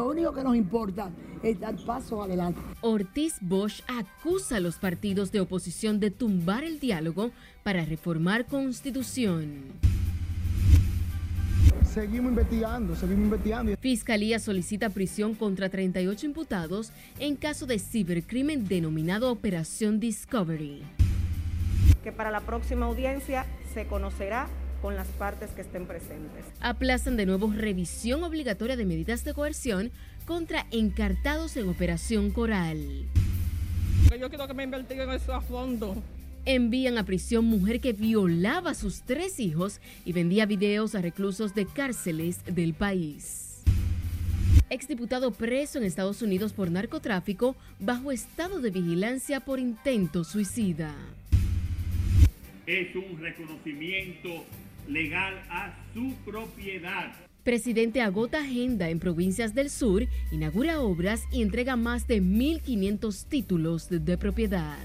Lo único que nos importa es dar paso adelante. Ortiz Bosch acusa a los partidos de oposición de tumbar el diálogo para reformar constitución. Seguimos investigando, seguimos investigando. Fiscalía solicita prisión contra 38 imputados en caso de cibercrimen denominado Operación Discovery. Que para la próxima audiencia se conocerá con las partes que estén presentes. Aplazan de nuevo revisión obligatoria de medidas de coerción contra encartados en Operación Coral. Yo quiero que me investiguen eso a fondo. Envían a prisión mujer que violaba a sus tres hijos y vendía videos a reclusos de cárceles del país. Exdiputado preso en Estados Unidos por narcotráfico bajo estado de vigilancia por intento suicida. Es un reconocimiento legal a su propiedad. Presidente agota agenda en provincias del sur, inaugura obras y entrega más de 1.500 títulos de, de propiedad.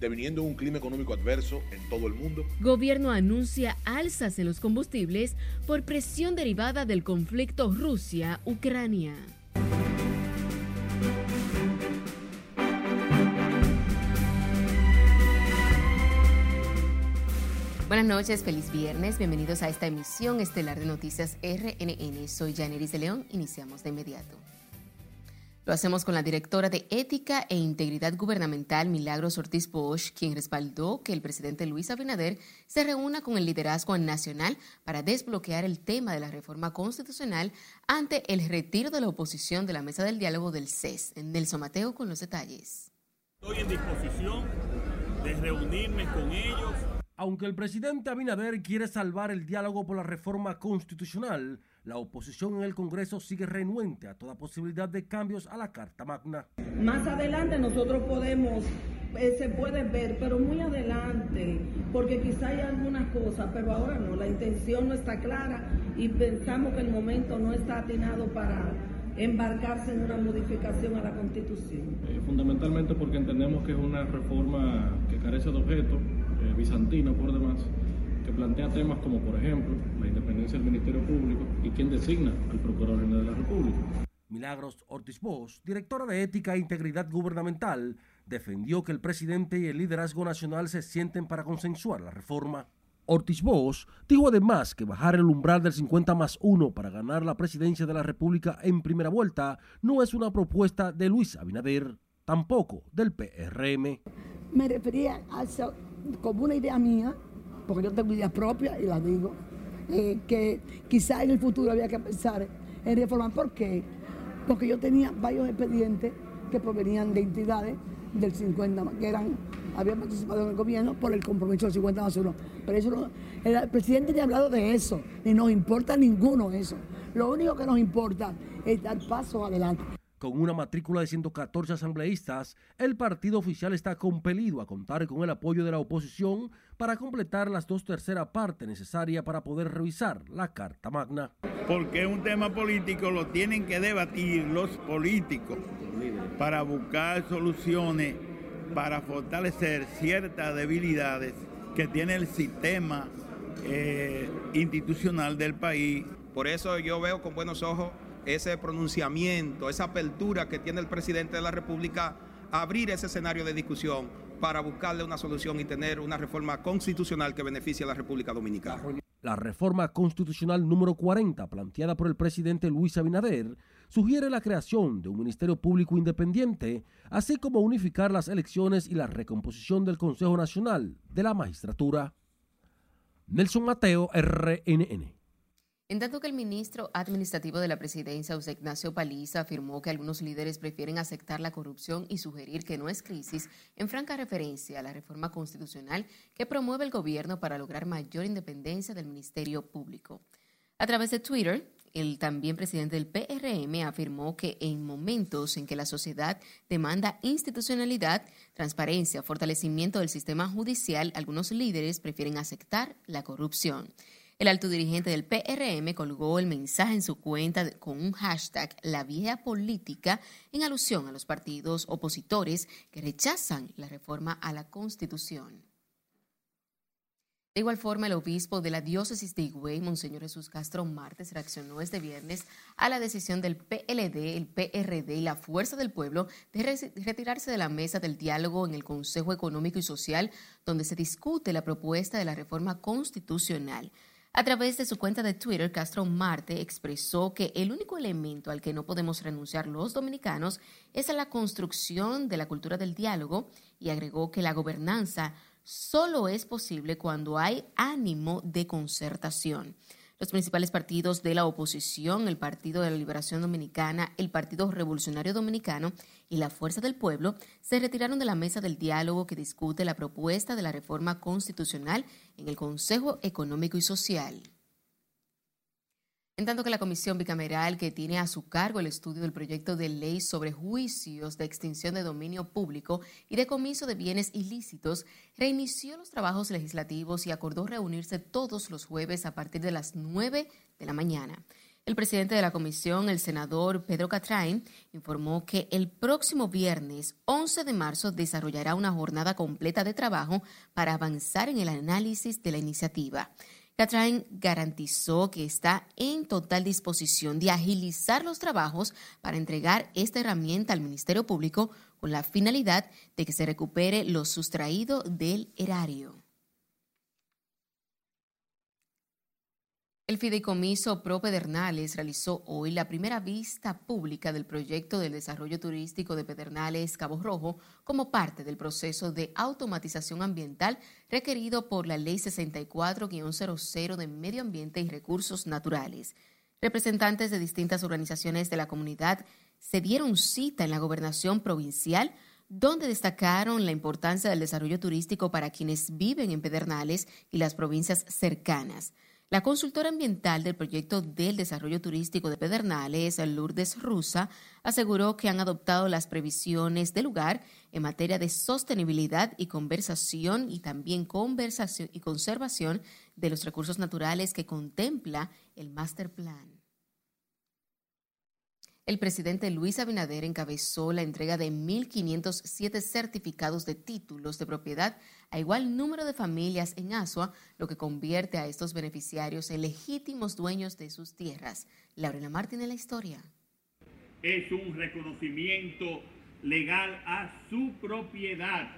Deviniendo un clima económico adverso en todo el mundo. Gobierno anuncia alzas en los combustibles por presión derivada del conflicto Rusia-Ucrania. Buenas noches, feliz viernes. Bienvenidos a esta emisión estelar de Noticias RNN. Soy Janeris de León. Iniciamos de inmediato. Lo hacemos con la directora de Ética e Integridad Gubernamental, Milagros Ortiz Bosch, quien respaldó que el presidente Luis Abinader se reúna con el liderazgo nacional para desbloquear el tema de la reforma constitucional ante el retiro de la oposición de la mesa del diálogo del CES. Nelson Mateo con los detalles. Estoy en disposición de reunirme con ellos aunque el presidente Abinader quiere salvar el diálogo por la reforma constitucional, la oposición en el Congreso sigue renuente a toda posibilidad de cambios a la Carta Magna. Más adelante nosotros podemos, eh, se puede ver, pero muy adelante, porque quizá hay algunas cosas, pero ahora no, la intención no está clara y pensamos que el momento no está atinado para embarcarse en una modificación a la Constitución. Eh, fundamentalmente porque entendemos que es una reforma que carece de objeto bizantino por demás, que plantea temas como, por ejemplo, la independencia del Ministerio Público y quién designa al Procurador General de la República. Milagros Ortiz Bosch, directora de Ética e Integridad Gubernamental, defendió que el presidente y el liderazgo nacional se sienten para consensuar la reforma. Ortiz Bosch dijo además que bajar el umbral del 50 más 1 para ganar la presidencia de la República en primera vuelta no es una propuesta de Luis Abinader, tampoco del PRM. Me refería a eso como una idea mía, porque yo tengo ideas propias y las digo, eh, que quizá en el futuro había que pensar en reformar. ¿Por qué? Porque yo tenía varios expedientes que provenían de entidades del 50, que eran, habían participado en el gobierno por el compromiso del 50 más 1. Pero eso no, el presidente ya ha hablado de eso, y nos importa ninguno eso. Lo único que nos importa es dar paso adelante. Con una matrícula de 114 asambleístas, el partido oficial está compelido a contar con el apoyo de la oposición para completar las dos terceras partes necesarias para poder revisar la Carta Magna. Porque un tema político lo tienen que debatir los políticos para buscar soluciones para fortalecer ciertas debilidades que tiene el sistema eh, institucional del país. Por eso yo veo con buenos ojos ese pronunciamiento, esa apertura que tiene el presidente de la República, abrir ese escenario de discusión para buscarle una solución y tener una reforma constitucional que beneficie a la República Dominicana. La reforma constitucional número 40, planteada por el presidente Luis Abinader, sugiere la creación de un Ministerio Público Independiente, así como unificar las elecciones y la recomposición del Consejo Nacional de la Magistratura. Nelson Mateo, RNN. En tanto que el ministro administrativo de la presidencia, José Ignacio Paliza, afirmó que algunos líderes prefieren aceptar la corrupción y sugerir que no es crisis, en franca referencia a la reforma constitucional que promueve el gobierno para lograr mayor independencia del Ministerio Público. A través de Twitter, el también presidente del PRM afirmó que en momentos en que la sociedad demanda institucionalidad, transparencia, fortalecimiento del sistema judicial, algunos líderes prefieren aceptar la corrupción. El alto dirigente del PRM colgó el mensaje en su cuenta con un hashtag La vieja política en alusión a los partidos opositores que rechazan la reforma a la Constitución. De igual forma, el obispo de la diócesis de Higüey, Monseñor Jesús Castro Martes, reaccionó este viernes a la decisión del PLD, el PRD y la Fuerza del Pueblo de retirarse de la mesa del diálogo en el Consejo Económico y Social, donde se discute la propuesta de la reforma constitucional. A través de su cuenta de Twitter, Castro Marte expresó que el único elemento al que no podemos renunciar los dominicanos es a la construcción de la cultura del diálogo y agregó que la gobernanza solo es posible cuando hay ánimo de concertación. Los principales partidos de la oposición, el Partido de la Liberación Dominicana, el Partido Revolucionario Dominicano y la Fuerza del Pueblo, se retiraron de la mesa del diálogo que discute la propuesta de la reforma constitucional en el Consejo Económico y Social. En tanto que la comisión bicameral que tiene a su cargo el estudio del proyecto de ley sobre juicios de extinción de dominio público y decomiso de bienes ilícitos reinició los trabajos legislativos y acordó reunirse todos los jueves a partir de las 9 de la mañana. El presidente de la comisión, el senador Pedro Catrain, informó que el próximo viernes 11 de marzo desarrollará una jornada completa de trabajo para avanzar en el análisis de la iniciativa. Catrain garantizó que está en total disposición de agilizar los trabajos para entregar esta herramienta al Ministerio Público con la finalidad de que se recupere lo sustraído del erario. El fideicomiso Pro Pedernales realizó hoy la primera vista pública del proyecto del desarrollo turístico de Pedernales Cabo Rojo como parte del proceso de automatización ambiental requerido por la Ley 64-00 de Medio Ambiente y Recursos Naturales. Representantes de distintas organizaciones de la comunidad se dieron cita en la gobernación provincial donde destacaron la importancia del desarrollo turístico para quienes viven en Pedernales y las provincias cercanas. La consultora ambiental del proyecto del desarrollo turístico de Pedernales, Lourdes Rusa, aseguró que han adoptado las previsiones del lugar en materia de sostenibilidad y conversación y también conversación y conservación de los recursos naturales que contempla el Master Plan. El presidente Luis Abinader encabezó la entrega de 1.507 certificados de títulos de propiedad a igual número de familias en Asua, lo que convierte a estos beneficiarios en legítimos dueños de sus tierras. Laurena Martín en la historia. Es un reconocimiento legal a su propiedad.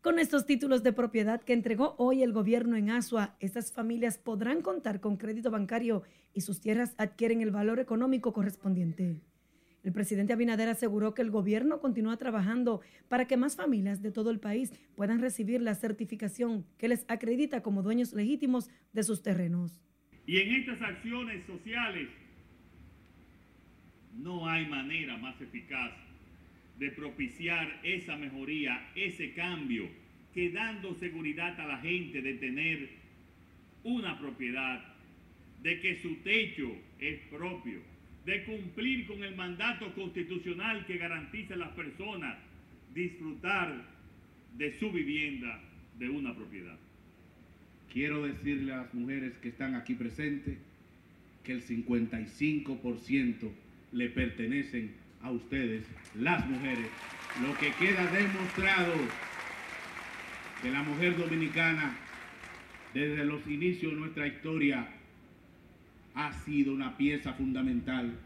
Con estos títulos de propiedad que entregó hoy el gobierno en Asua, estas familias podrán contar con crédito bancario y sus tierras adquieren el valor económico correspondiente. El presidente Abinader aseguró que el gobierno continúa trabajando para que más familias de todo el país puedan recibir la certificación que les acredita como dueños legítimos de sus terrenos. Y en estas acciones sociales no hay manera más eficaz de propiciar esa mejoría, ese cambio, que dando seguridad a la gente de tener una propiedad, de que su techo es propio, de cumplir con el mandato constitucional que garantiza a las personas disfrutar de su vivienda, de una propiedad. Quiero decirle a las mujeres que están aquí presentes que el 55% le pertenecen a ustedes, las mujeres. Lo que queda demostrado que la mujer dominicana, desde los inicios de nuestra historia, ha sido una pieza fundamental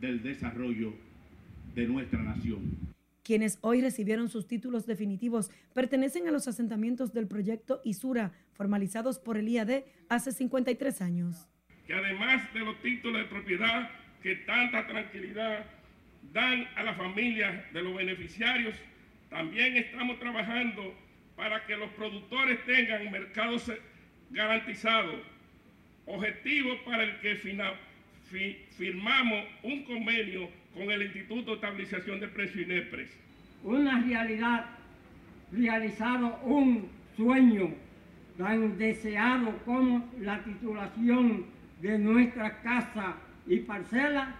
del desarrollo de nuestra nación. Quienes hoy recibieron sus títulos definitivos pertenecen a los asentamientos del proyecto ISURA, formalizados por el IAD hace 53 años. Que además de los títulos de propiedad que tanta tranquilidad dan a las familias de los beneficiarios, también estamos trabajando para que los productores tengan mercados garantizados objetivo para el que firmamos un convenio con el Instituto de Estabilización de Precios INEPRES. Una realidad, realizado un sueño tan deseado como la titulación de nuestra casa y parcela,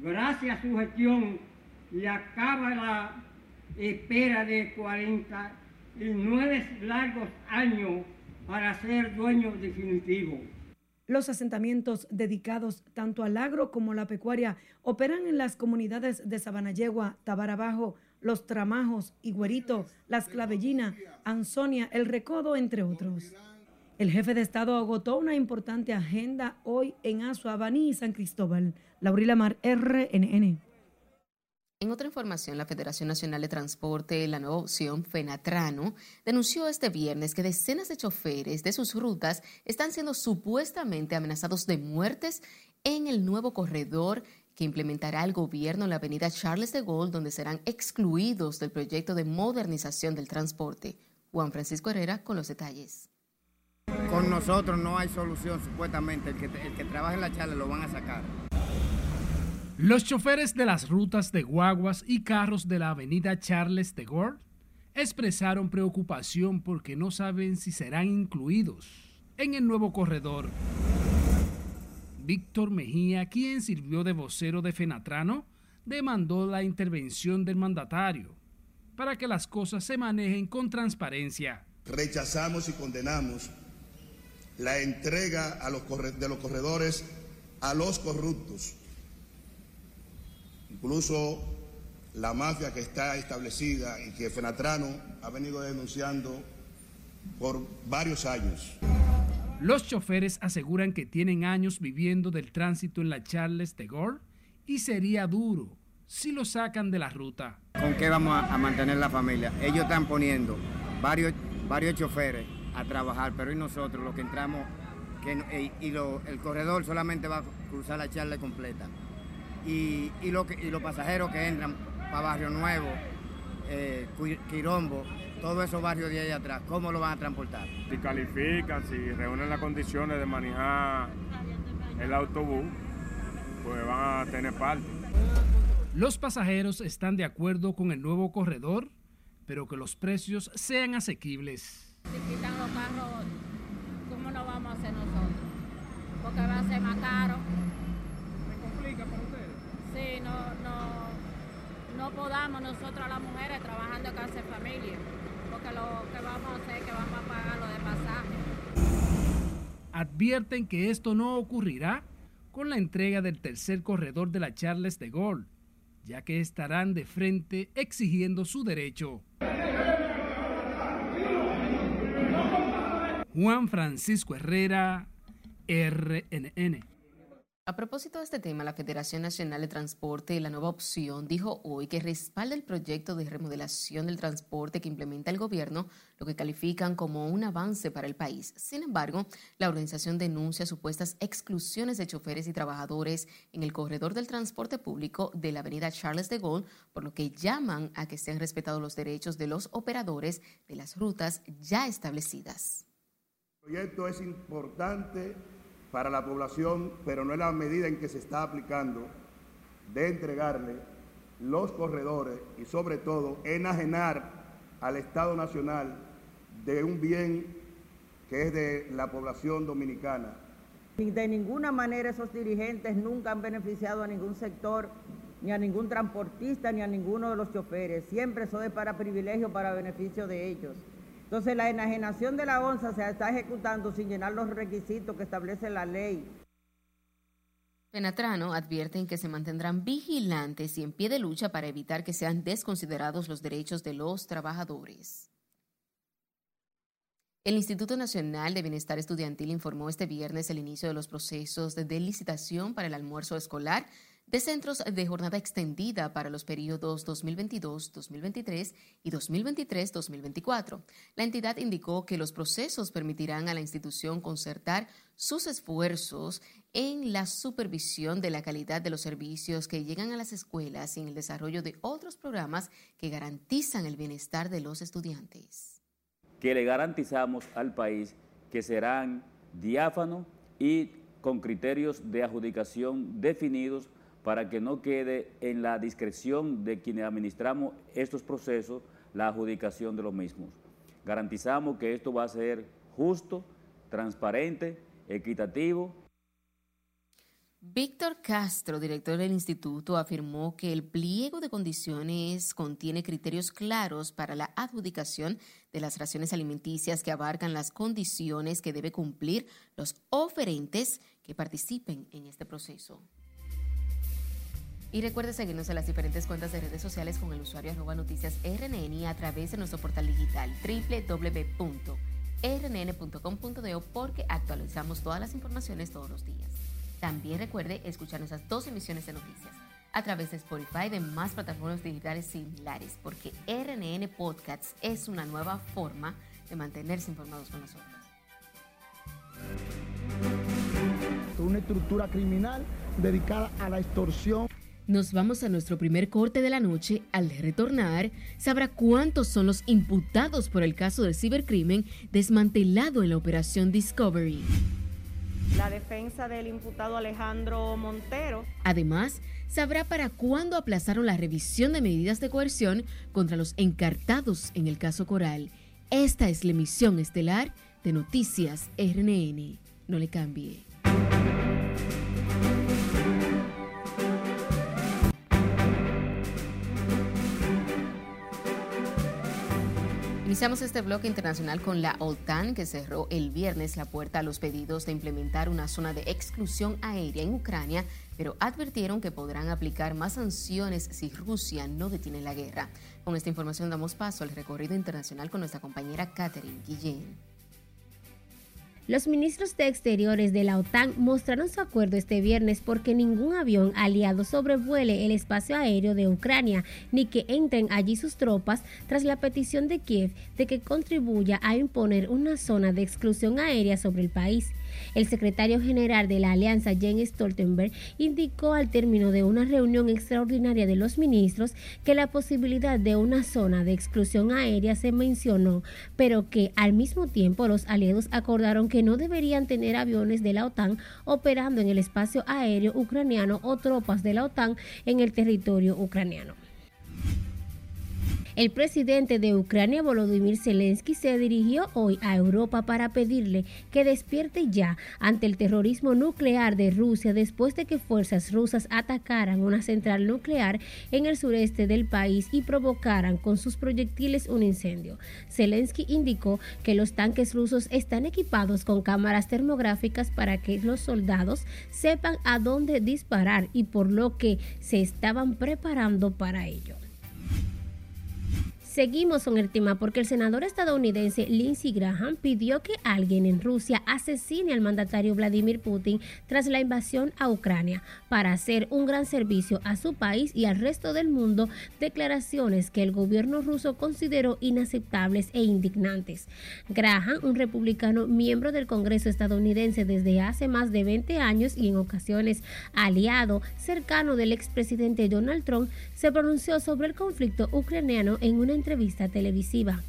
gracias a su gestión y acaba la espera de 49 largos años para ser dueño definitivo. Los asentamientos dedicados tanto al agro como a la pecuaria operan en las comunidades de Sabanayegua, Tabarabajo, Los Tramajos, Higuerito, Las Clavellinas, Ansonia, El Recodo, entre otros. El jefe de Estado agotó una importante agenda hoy en Asua, Baní y San Cristóbal. Laurila Mar, RNN. En otra información, la Federación Nacional de Transporte, la nueva opción Fenatrano, denunció este viernes que decenas de choferes de sus rutas están siendo supuestamente amenazados de muertes en el nuevo corredor que implementará el gobierno en la avenida Charles de Gaulle, donde serán excluidos del proyecto de modernización del transporte. Juan Francisco Herrera con los detalles. Con nosotros no hay solución, supuestamente. El que, el que trabaja en la charla lo van a sacar. Los choferes de las rutas de guaguas y carros de la avenida Charles de Gaulle expresaron preocupación porque no saben si serán incluidos en el nuevo corredor. Víctor Mejía, quien sirvió de vocero de Fenatrano, demandó la intervención del mandatario para que las cosas se manejen con transparencia. Rechazamos y condenamos la entrega de los corredores a los corruptos. Incluso la mafia que está establecida y que Fenatrano ha venido denunciando por varios años. Los choferes aseguran que tienen años viviendo del tránsito en la Charles de Gaulle y sería duro si lo sacan de la ruta. ¿Con qué vamos a, mantener la familia? Ellos están poniendo varios, varios choferes a trabajar, pero y nosotros los que entramos, que, y, el corredor solamente va a cruzar la charla completa. Y, y, lo y los pasajeros que entran para Barrio Nuevo, eh, Quirombo, todos esos barrios de ahí atrás, ¿cómo lo van a transportar? Si califican, si reúnen las condiciones de manejar el autobús, pues van a tener parte. Los pasajeros están de acuerdo con el nuevo corredor, pero que los precios sean asequibles. Si quitan los carros, ¿cómo no vamos a hacer nosotros? Porque va a ser más caro. ¿Me complica para ustedes? Sí, no, no, no podamos nosotros las mujeres trabajando acá en familia, porque lo que vamos a hacer es que vamos a pagar lo de pasaje. Advierten que esto no ocurrirá con la entrega del tercer corredor de la Charles de Gaulle ya que estarán de frente exigiendo su derecho. Juan Francisco Herrera, RNN. A propósito de este tema, la Federación Nacional de Transporte, la nueva opción, dijo hoy que respalda el proyecto de remodelación del transporte que implementa el gobierno, lo que califican como un avance para el país. Sin embargo, la organización denuncia supuestas exclusiones de choferes y trabajadores en el corredor del transporte público de la avenida Charles de Gaulle, por lo que llaman a que sean respetados los derechos de los operadores de las rutas ya establecidas. El proyecto es importante para la población, pero no es la medida en que se está aplicando de entregarle los corredores y sobre todo enajenar al Estado Nacional de un bien que es de la población dominicana. De ninguna manera esos dirigentes nunca han beneficiado a ningún sector, ni a ningún transportista, ni a ninguno de los choferes. Siempre eso es para privilegio, para beneficio de ellos. Entonces la enajenación de la onza se está ejecutando sin llenar los requisitos que establece la ley. Penatrano advierten que se mantendrán vigilantes y en pie de lucha para evitar que sean desconsiderados los derechos de los trabajadores. El Instituto Nacional de Bienestar Estudiantil informó este viernes el inicio de los procesos de licitación para el almuerzo escolar de centros de jornada extendida para los periodos 2022-2023 y 2023-2024. La entidad indicó que los procesos permitirán a la institución concertar sus esfuerzos en la supervisión de la calidad de los servicios que llegan a las escuelas y en el desarrollo de otros programas que garantizan el bienestar de los estudiantes. Que le garantizamos al país que serán diáfanos y con criterios de adjudicación definidos para que no quede en la discreción de quienes administramos estos procesos la adjudicación de los mismos. Garantizamos que esto va a ser justo, transparente, equitativo. Víctor Castro, director del instituto, afirmó que el pliego de condiciones contiene criterios claros para la adjudicación de las raciones alimenticias que abarcan las condiciones que debe cumplir los oferentes que participen en este proceso. Y recuerde seguirnos en las diferentes cuentas de redes sociales con el usuario arroba noticias RNN a través de nuestro portal digital www.rnn.com.do. porque actualizamos todas las informaciones todos los días. También recuerde escuchar nuestras dos emisiones de noticias a través de Spotify y de más plataformas digitales similares, porque RNN Podcasts es una nueva forma de mantenerse informados con nosotros. Una estructura criminal dedicada a la extorsión. Nos vamos a nuestro primer corte de la noche. Al retornar, sabrá cuántos son los imputados por el caso del cibercrimen desmantelado en la operación Discovery. La defensa del imputado Alejandro Montero. Además, sabrá para cuándo aplazaron la revisión de medidas de coerción contra los encartados en el caso Coral. Esta es la emisión estelar de Noticias RNN. No le cambie. Iniciamos este bloque internacional con la OTAN, que cerró el viernes la puerta a los pedidos de implementar una zona de exclusión aérea en Ucrania, pero advirtieron que podrán aplicar más sanciones si Rusia no detiene la guerra. Con esta información damos paso al recorrido internacional con nuestra compañera Catherine Guillén. Los ministros de Exteriores de la OTAN mostraron su acuerdo este viernes porque ningún avión aliado sobrevuele el espacio aéreo de Ucrania ni que entren allí sus tropas tras la petición de Kiev de que contribuya a imponer una zona de exclusión aérea sobre el país. El secretario general de la alianza, Jens Stoltenberg, indicó al término de una reunión extraordinaria de los ministros que la posibilidad de una zona de exclusión aérea se mencionó, pero que al mismo tiempo los aliados acordaron que no deberían tener aviones de la OTAN operando en el espacio aéreo ucraniano o tropas de la OTAN en el territorio ucraniano. El presidente de Ucrania, Volodymyr Zelensky, se dirigió hoy a Europa para pedirle que despierte ya ante el terrorismo nuclear de Rusia después de que fuerzas rusas atacaran una central nuclear en el sureste del país y provocaran con sus proyectiles un incendio. Zelensky indicó que los tanques rusos están equipados con cámaras termográficas para que los soldados sepan a dónde disparar y por lo que se estaban preparando para ello. Seguimos con el tema porque el senador estadounidense Lindsey Graham pidió que alguien en Rusia asesine al mandatario Vladimir Putin tras la invasión a Ucrania para hacer un gran servicio a su país y al resto del mundo, declaraciones que el gobierno ruso consideró inaceptables e indignantes. Graham, un republicano miembro del Congreso estadounidense desde hace más de 20 años y en ocasiones aliado cercano del expresidente Donald Trump, se pronunció sobre el conflicto ucraniano en una entrevista televisiva.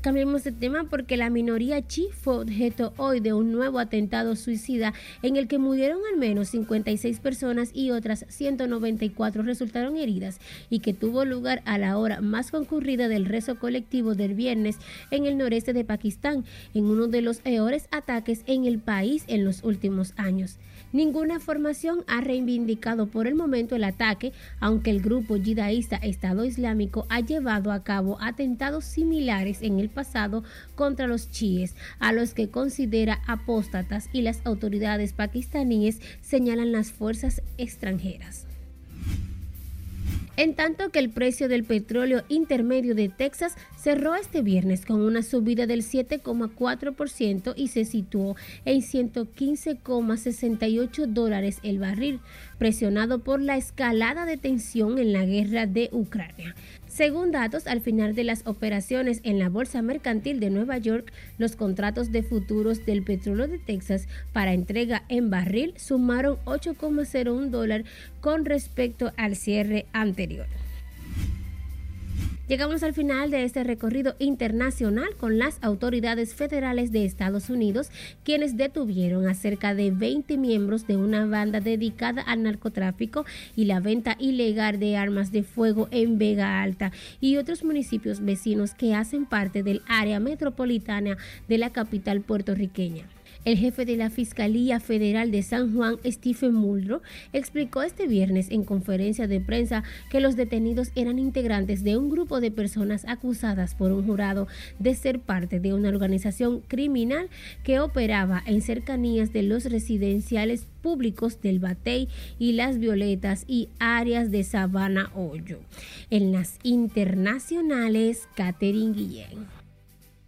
Cambiemos de tema porque la minoría chi fue objeto hoy de un nuevo atentado suicida en el que murieron al menos 56 personas y otras 194 resultaron heridas y que tuvo lugar a la hora más concurrida del rezo colectivo del viernes en el noreste de Pakistán, en uno de los peores ataques en el país en los últimos años. Ninguna formación ha reivindicado por el momento el ataque, aunque el grupo yidaísta Estado Islámico ha llevado a cabo atentados similares en el pasado contra los chiíes, a los que considera apóstatas y las autoridades pakistaníes señalan las fuerzas extranjeras en tanto que el precio del petróleo intermedio de Texas cerró este viernes con una subida del 7,4% y se situó en 115,68 dólares el barril, presionado por la escalada de tensión en la guerra de Ucrania. Según datos, al final de las operaciones en la Bolsa Mercantil de Nueva York, los contratos de futuros del petróleo de Texas para entrega en barril sumaron 8,01 dólar con respecto al cierre anterior. Llegamos al final de este recorrido internacional con las autoridades federales de Estados Unidos, quienes detuvieron a cerca de 20 miembros de una banda dedicada al narcotráfico y la venta ilegal de armas de fuego en Vega Alta y otros municipios vecinos que hacen parte del área metropolitana de la capital puertorriqueña. El jefe de la Fiscalía Federal de San Juan, Stephen Muldrow, explicó este viernes en conferencia de prensa que los detenidos eran integrantes de un grupo de personas acusadas por un jurado de ser parte de una organización criminal que operaba en cercanías de los residenciales públicos del Batey y las Violetas y áreas de Sabana Hoyo. En las internacionales, Catherine Guillén.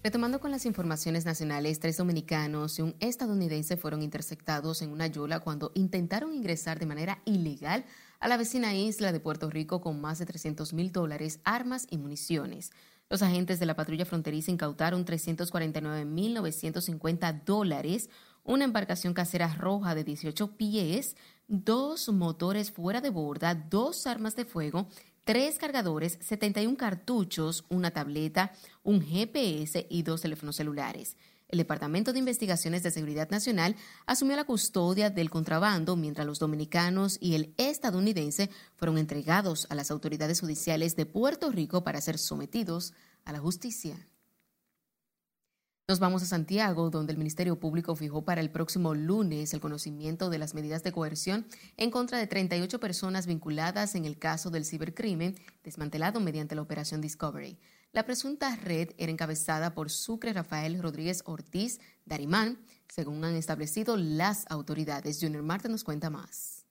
Retomando con las informaciones nacionales, tres dominicanos y un estadounidense fueron interceptados en una yola cuando intentaron ingresar de manera ilegal a la vecina isla de Puerto Rico con más de 300 mil dólares, armas y municiones. Los agentes de la patrulla fronteriza incautaron 349.950 dólares, una embarcación casera roja de 18 pies, dos motores fuera de borda, dos armas de fuego, tres cargadores, 71 cartuchos, una tableta, un GPS y dos teléfonos celulares. El Departamento de Investigaciones de Seguridad Nacional asumió la custodia del contrabando mientras los dominicanos y el estadounidense fueron entregados a las autoridades judiciales de Puerto Rico para ser sometidos a la justicia. Nos vamos a Santiago, donde el Ministerio Público fijó para el próximo lunes el conocimiento de las medidas de coerción en contra de 38 personas vinculadas en el caso del cibercrimen desmantelado mediante la operación Discovery. La presunta red era encabezada por Sucre Rafael Rodríguez Ortiz Darimán, según han establecido las autoridades. Junior Marta nos cuenta más.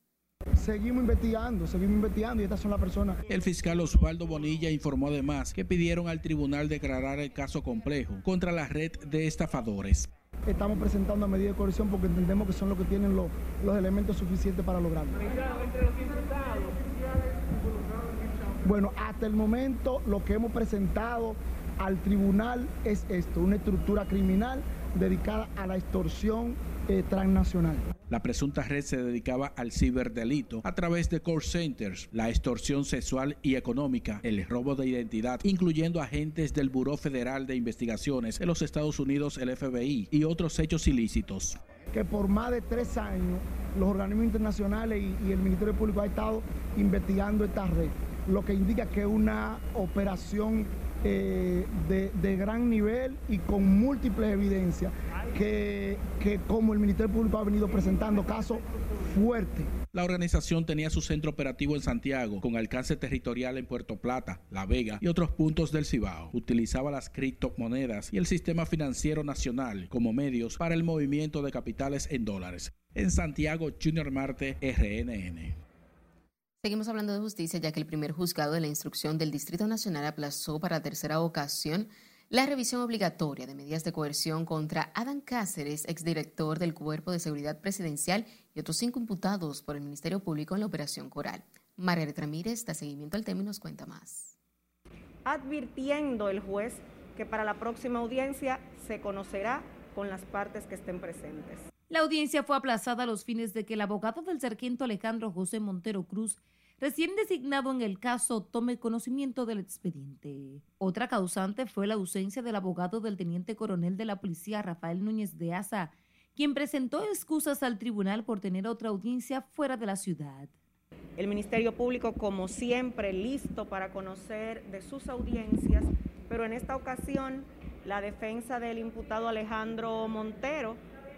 Seguimos investigando, seguimos investigando y estas son las personas. El fiscal Osvaldo Bonilla informó además que pidieron al tribunal declarar el caso complejo contra la red de estafadores. Estamos presentando a medida de coerción porque entendemos que son los que tienen los, los elementos suficientes para lograrlo. Bueno, hasta el momento lo que hemos presentado al tribunal es esto, una estructura criminal dedicada a la extorsión eh, transnacional. La presunta red se dedicaba al ciberdelito a través de call centers, la extorsión sexual y económica, el robo de identidad, incluyendo agentes del Buró Federal de Investigaciones de los Estados Unidos, el FBI, y otros hechos ilícitos. Que por más de tres años los organismos internacionales y, y el Ministerio Público ha estado investigando esta red, lo que indica que es una operación eh, de, gran nivel y con múltiples evidencias que, que, como el Ministerio Público ha venido presentando casos fuertes. La organización tenía su centro operativo en Santiago, con alcance territorial en Puerto Plata, La Vega y otros puntos del Cibao. Utilizaba las criptomonedas y el sistema financiero nacional como medios para el movimiento de capitales en dólares. En Santiago, Junior Marte, RNN. Seguimos hablando de justicia, ya que el primer juzgado de la instrucción del Distrito Nacional aplazó para tercera ocasión la revisión obligatoria de medidas de coerción contra Adán Cáceres, exdirector del Cuerpo de Seguridad Presidencial, y otros cinco imputados por el Ministerio Público en la Operación Coral. Margaret Ramírez da seguimiento al tema y nos cuenta más. Advirtiendo el juez que para la próxima audiencia se conocerá con las partes que estén presentes. La audiencia fue aplazada a los fines de que el abogado del sargento Alejandro José Montero Cruz recién designado en el caso tome conocimiento del expediente. Otra causante fue la ausencia del abogado del teniente coronel de la policía Rafael Núñez de Asa, quien presentó excusas al tribunal por tener otra audiencia fuera de la ciudad. El Ministerio Público, como siempre, listo para conocer de sus audiencias, pero en esta ocasión la defensa del imputado Alejandro Montero,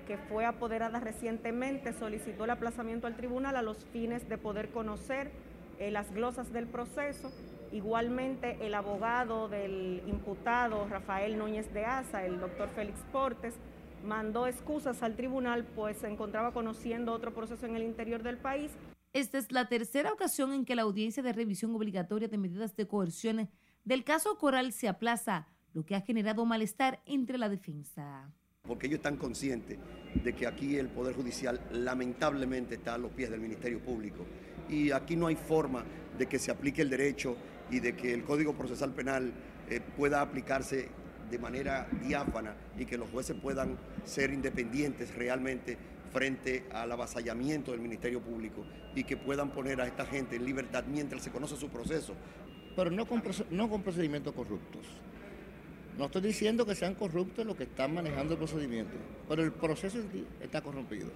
que fue apoderada recientemente, solicitó el aplazamiento al tribunal a los fines de poder conocer eh, las glosas del proceso. Igualmente, el abogado del imputado Rafael Núñez de Asa, el doctor Félix Portes, mandó excusas al tribunal, pues se encontraba conociendo otro proceso en el interior del país. Esta es la tercera ocasión en que la audiencia de revisión obligatoria de medidas de coerción del caso Coral se aplaza, lo que ha generado malestar entre la defensa. Porque ellos están conscientes de que aquí el Poder Judicial lamentablemente está a los pies del Ministerio Público y aquí no hay forma de que se aplique el derecho y de que el Código Procesal Penal eh, pueda aplicarse de manera diáfana y que los jueces puedan ser independientes realmente frente al avasallamiento del Ministerio Público y que puedan poner a esta gente en libertad mientras se conoce su proceso. Pero no con, no con procedimientos corruptos. No estoy diciendo que sean corruptos los que están manejando el procedimiento, pero el proceso está corrompido.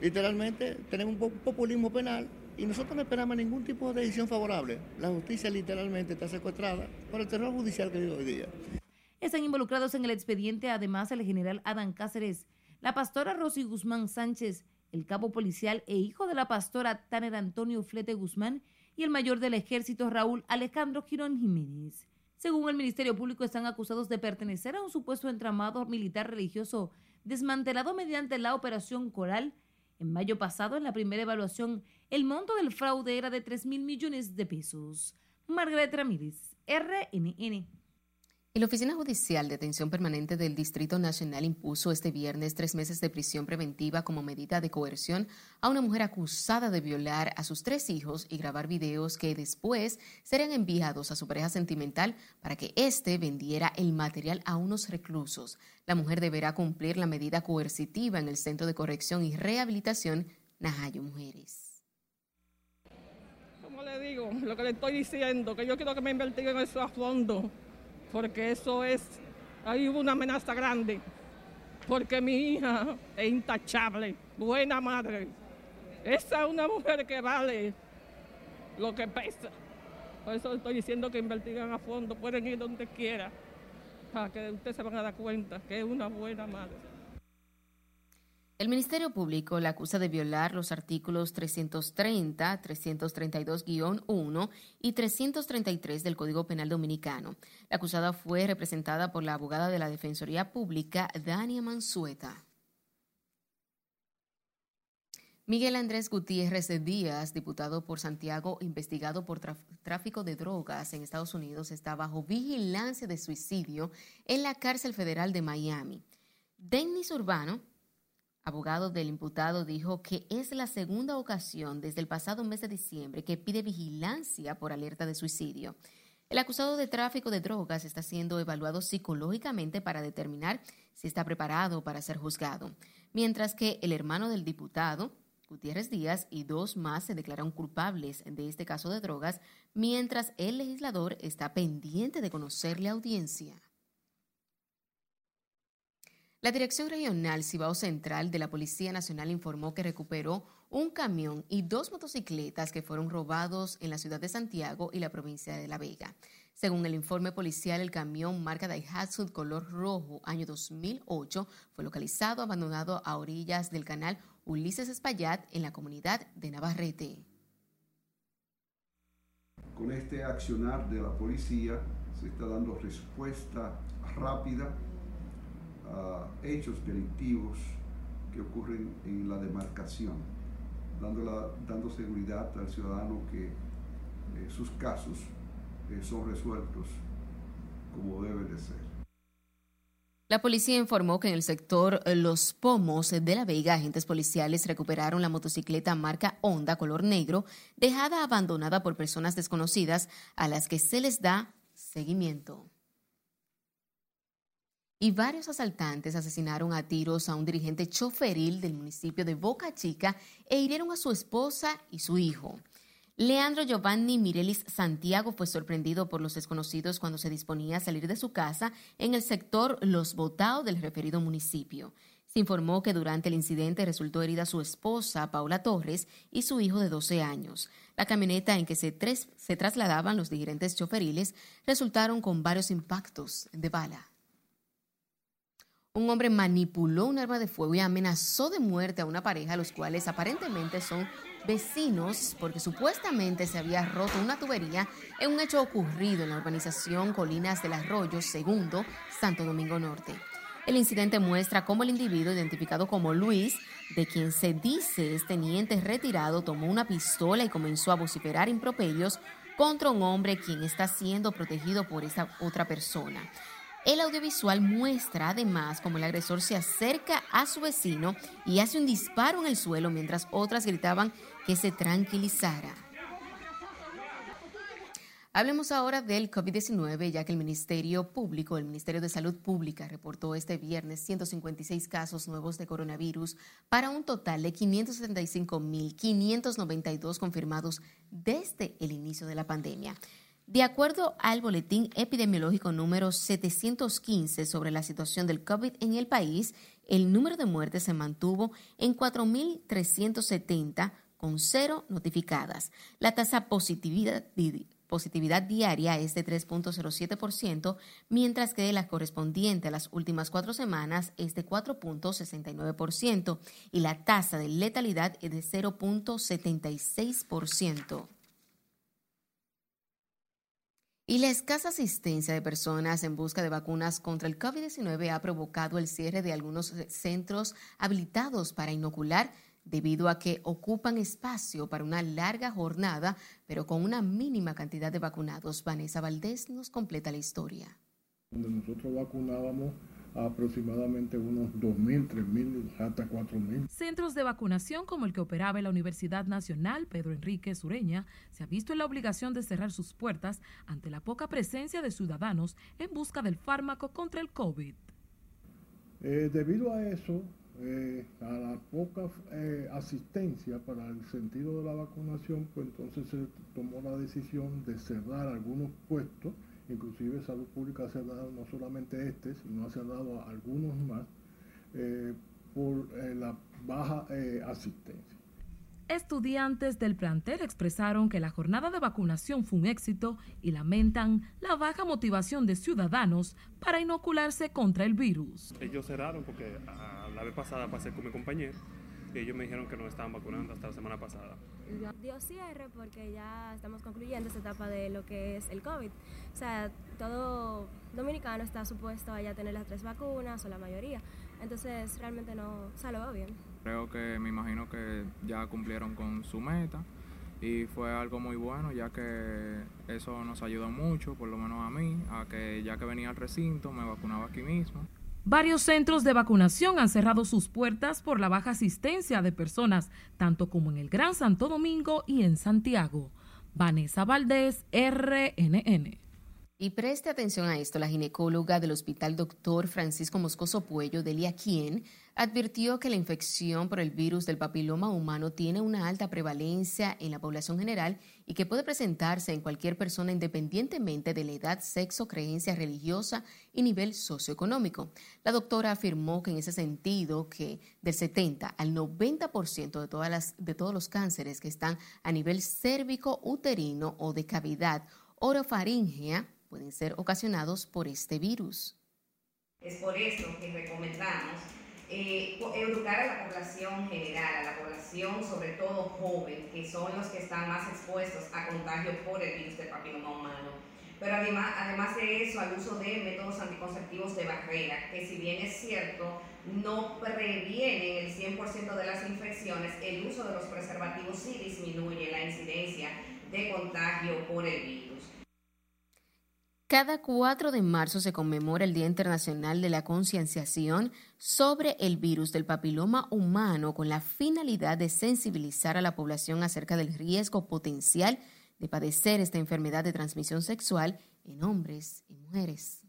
Literalmente tenemos un populismo penal y nosotros no esperamos ningún tipo de decisión favorable. La justicia literalmente está secuestrada por el terror judicial que vive hoy día. Están involucrados en el expediente además el general Adán Cáceres, la pastora Rosy Guzmán Sánchez, el cabo policial e hijo de la pastora Tanner Antonio Flete Guzmán y el mayor del ejército Raúl Alejandro Girón Jiménez. Según el Ministerio Público, están acusados de pertenecer a un supuesto entramado militar religioso desmantelado mediante la Operación Coral en mayo pasado, en la primera evaluación, el monto del fraude era de 3 mil millones de pesos. Margaret Ramírez, RNN. La Oficina Judicial de Atención Permanente del Distrito Nacional impuso este viernes tres meses de prisión preventiva como medida de coerción a una mujer acusada de violar a sus tres hijos y grabar videos que después serían enviados a su pareja sentimental para que éste vendiera el material a unos reclusos. La mujer deberá cumplir la medida coercitiva en el Centro de Corrección y Rehabilitación Najayo Mujeres. Le digo, lo que le estoy diciendo, que yo quiero que me investiguen eso a fondo porque eso es, ahí una amenaza grande, porque mi hija es intachable, buena madre. Esa es una mujer que vale lo que pesa. Por eso estoy diciendo que investiguen a fondo, pueden ir donde quiera, para que ustedes se van a dar cuenta que es una buena madre. El Ministerio Público la acusa de violar los artículos 330, 332-1 y 333 del Código Penal Dominicano. La acusada fue representada por la abogada de la Defensoría Pública, Dania Mansueta. Miguel Andrés Gutiérrez Díaz, diputado por Santiago, investigado por tráfico de drogas en Estados Unidos, está bajo vigilancia de suicidio en la cárcel federal de Miami. Dennis Urbano, abogado del imputado, dijo que es la segunda ocasión desde el pasado mes de diciembre que pide vigilancia por alerta de suicidio. El acusado de tráfico de drogas está siendo evaluado psicológicamente para determinar si está preparado para ser juzgado, mientras que el hermano del diputado, Gutiérrez Díaz, y dos más se declararon culpables de este caso de drogas, mientras el legislador está pendiente de conocer la audiencia. La Dirección Regional Cibao Central de la Policía Nacional informó que recuperó un camión y dos motocicletas que fueron robados en la ciudad de Santiago y la provincia de La Vega. Según el informe policial, el camión marca Daihatsu color rojo, año 2008, fue localizado abandonado a orillas del canal Ulises Espaillat en la comunidad de Navarrete. Con este accionar de la policía se está dando respuesta rápida hechos delictivos que ocurren en la demarcación, dando, dando seguridad al ciudadano que eh, sus casos eh, son resueltos como debe de ser. La policía informó que en el sector eh, Los Pomos de La Vega, agentes policiales recuperaron la motocicleta marca Honda color negro, dejada abandonada por personas desconocidas a las que se les da seguimiento y varios asaltantes asesinaron a tiros a un dirigente choferil del municipio de Boca Chica e hirieron a su esposa y su hijo. Leandro Giovanni Mirelis Santiago fue sorprendido por los desconocidos cuando se disponía a salir de su casa en el sector Los Botaos del referido municipio. Se informó que durante el incidente resultó herida su esposa, Paula Torres, y su hijo de 12 años. La camioneta en que se, se trasladaban los dirigentes choferiles resultaron con varios impactos de bala un hombre manipuló un arma de fuego y amenazó de muerte a una pareja, los cuales aparentemente son vecinos porque supuestamente se había roto una tubería en un hecho ocurrido en la urbanización Colinas del Arroyo, segundo, Santo Domingo Norte. El incidente muestra cómo el individuo identificado como Luis, de quien se dice es teniente retirado, tomó una pistola y comenzó a vociferar improperios contra un hombre quien está siendo protegido por esa otra persona. El audiovisual muestra además cómo el agresor se acerca a su vecino y hace un disparo en el suelo mientras otras gritaban que se tranquilizara. Hablemos ahora del COVID-19, ya que el Ministerio Público, el Ministerio de Salud Pública, reportó este viernes 156 casos nuevos de coronavirus para un total de 575.592 confirmados desde el inicio de la pandemia. De acuerdo al boletín epidemiológico número 715 sobre la situación del COVID en el país, el número de muertes se mantuvo en 4.370 con cero notificadas. La tasa positividad, positividad diaria es de 3.07%, mientras que la correspondiente a las últimas cuatro semanas es de 4.69% y la tasa de letalidad es de 0.76%. Y la escasa asistencia de personas en busca de vacunas contra el COVID-19 ha provocado el cierre de algunos centros habilitados para inocular debido a que ocupan espacio para una larga jornada, pero con una mínima cantidad de vacunados. Vanessa Valdés nos completa la historia. donde nosotros vacunábamos aproximadamente unos 2.000, 3.000, hasta 4.000. Centros de vacunación como el que operaba en la Universidad Nacional Pedro Enrique Sureña se ha visto en la obligación de cerrar sus puertas ante la poca presencia de ciudadanos en busca del fármaco contra el COVID. Eh, debido a eso, eh, a la poca eh, asistencia para el sentido de la vacunación, pues entonces se tomó la decisión de cerrar algunos puestos inclusive Salud Pública se ha dado no solamente este, sino se ha dado a algunos más eh, por eh, la baja eh, asistencia. Estudiantes del plantel expresaron que la jornada de vacunación fue un éxito y lamentan la baja motivación de ciudadanos para inocularse contra el virus. Ellos cerraron porque a la vez pasada pasé con mi compañero y ellos me dijeron que no estaban vacunando hasta la semana pasada. Dio cierre porque ya estamos concluyendo esta etapa de lo que es el COVID. O sea, todo dominicano está supuesto a ya tener las tres vacunas o la mayoría. Entonces, realmente no, o sea, lo veo bien. Creo que me imagino que ya cumplieron con su meta y fue algo muy bueno ya que eso nos ayudó mucho, por lo menos a mí, a que ya que venía al recinto me vacunaba aquí mismo. Varios centros de vacunación han cerrado sus puertas por la baja asistencia de personas, tanto como en el Gran Santo Domingo y en Santiago. Vanessa Valdés, RNN. Y preste atención a esto, la ginecóloga del Hospital Doctor Francisco Moscoso Puello, Delia Quien, advirtió que la infección por el virus del papiloma humano tiene una alta prevalencia en la población general y que puede presentarse en cualquier persona independientemente de la edad, sexo, creencia religiosa y nivel socioeconómico. La doctora afirmó que en ese sentido que del 70 al 90% de, todas las, de todos los cánceres que están a nivel cérvico, uterino o de cavidad orofaringea pueden ser ocasionados por este virus. Es por eso que recomendamos eh, educar a la población general, a la población sobre todo joven, que son los que están más expuestos a contagio por el virus del papiloma humano. Pero además, además de eso, al uso de métodos anticonceptivos de barrera, que si bien es cierto, no previenen el 100% de las infecciones, el uso de los preservativos sí disminuye la incidencia de contagio por el virus. Cada 4 de marzo se conmemora el Día Internacional de la Concienciación sobre el virus del papiloma humano con la finalidad de sensibilizar a la población acerca del riesgo potencial de padecer esta enfermedad de transmisión sexual en hombres y mujeres.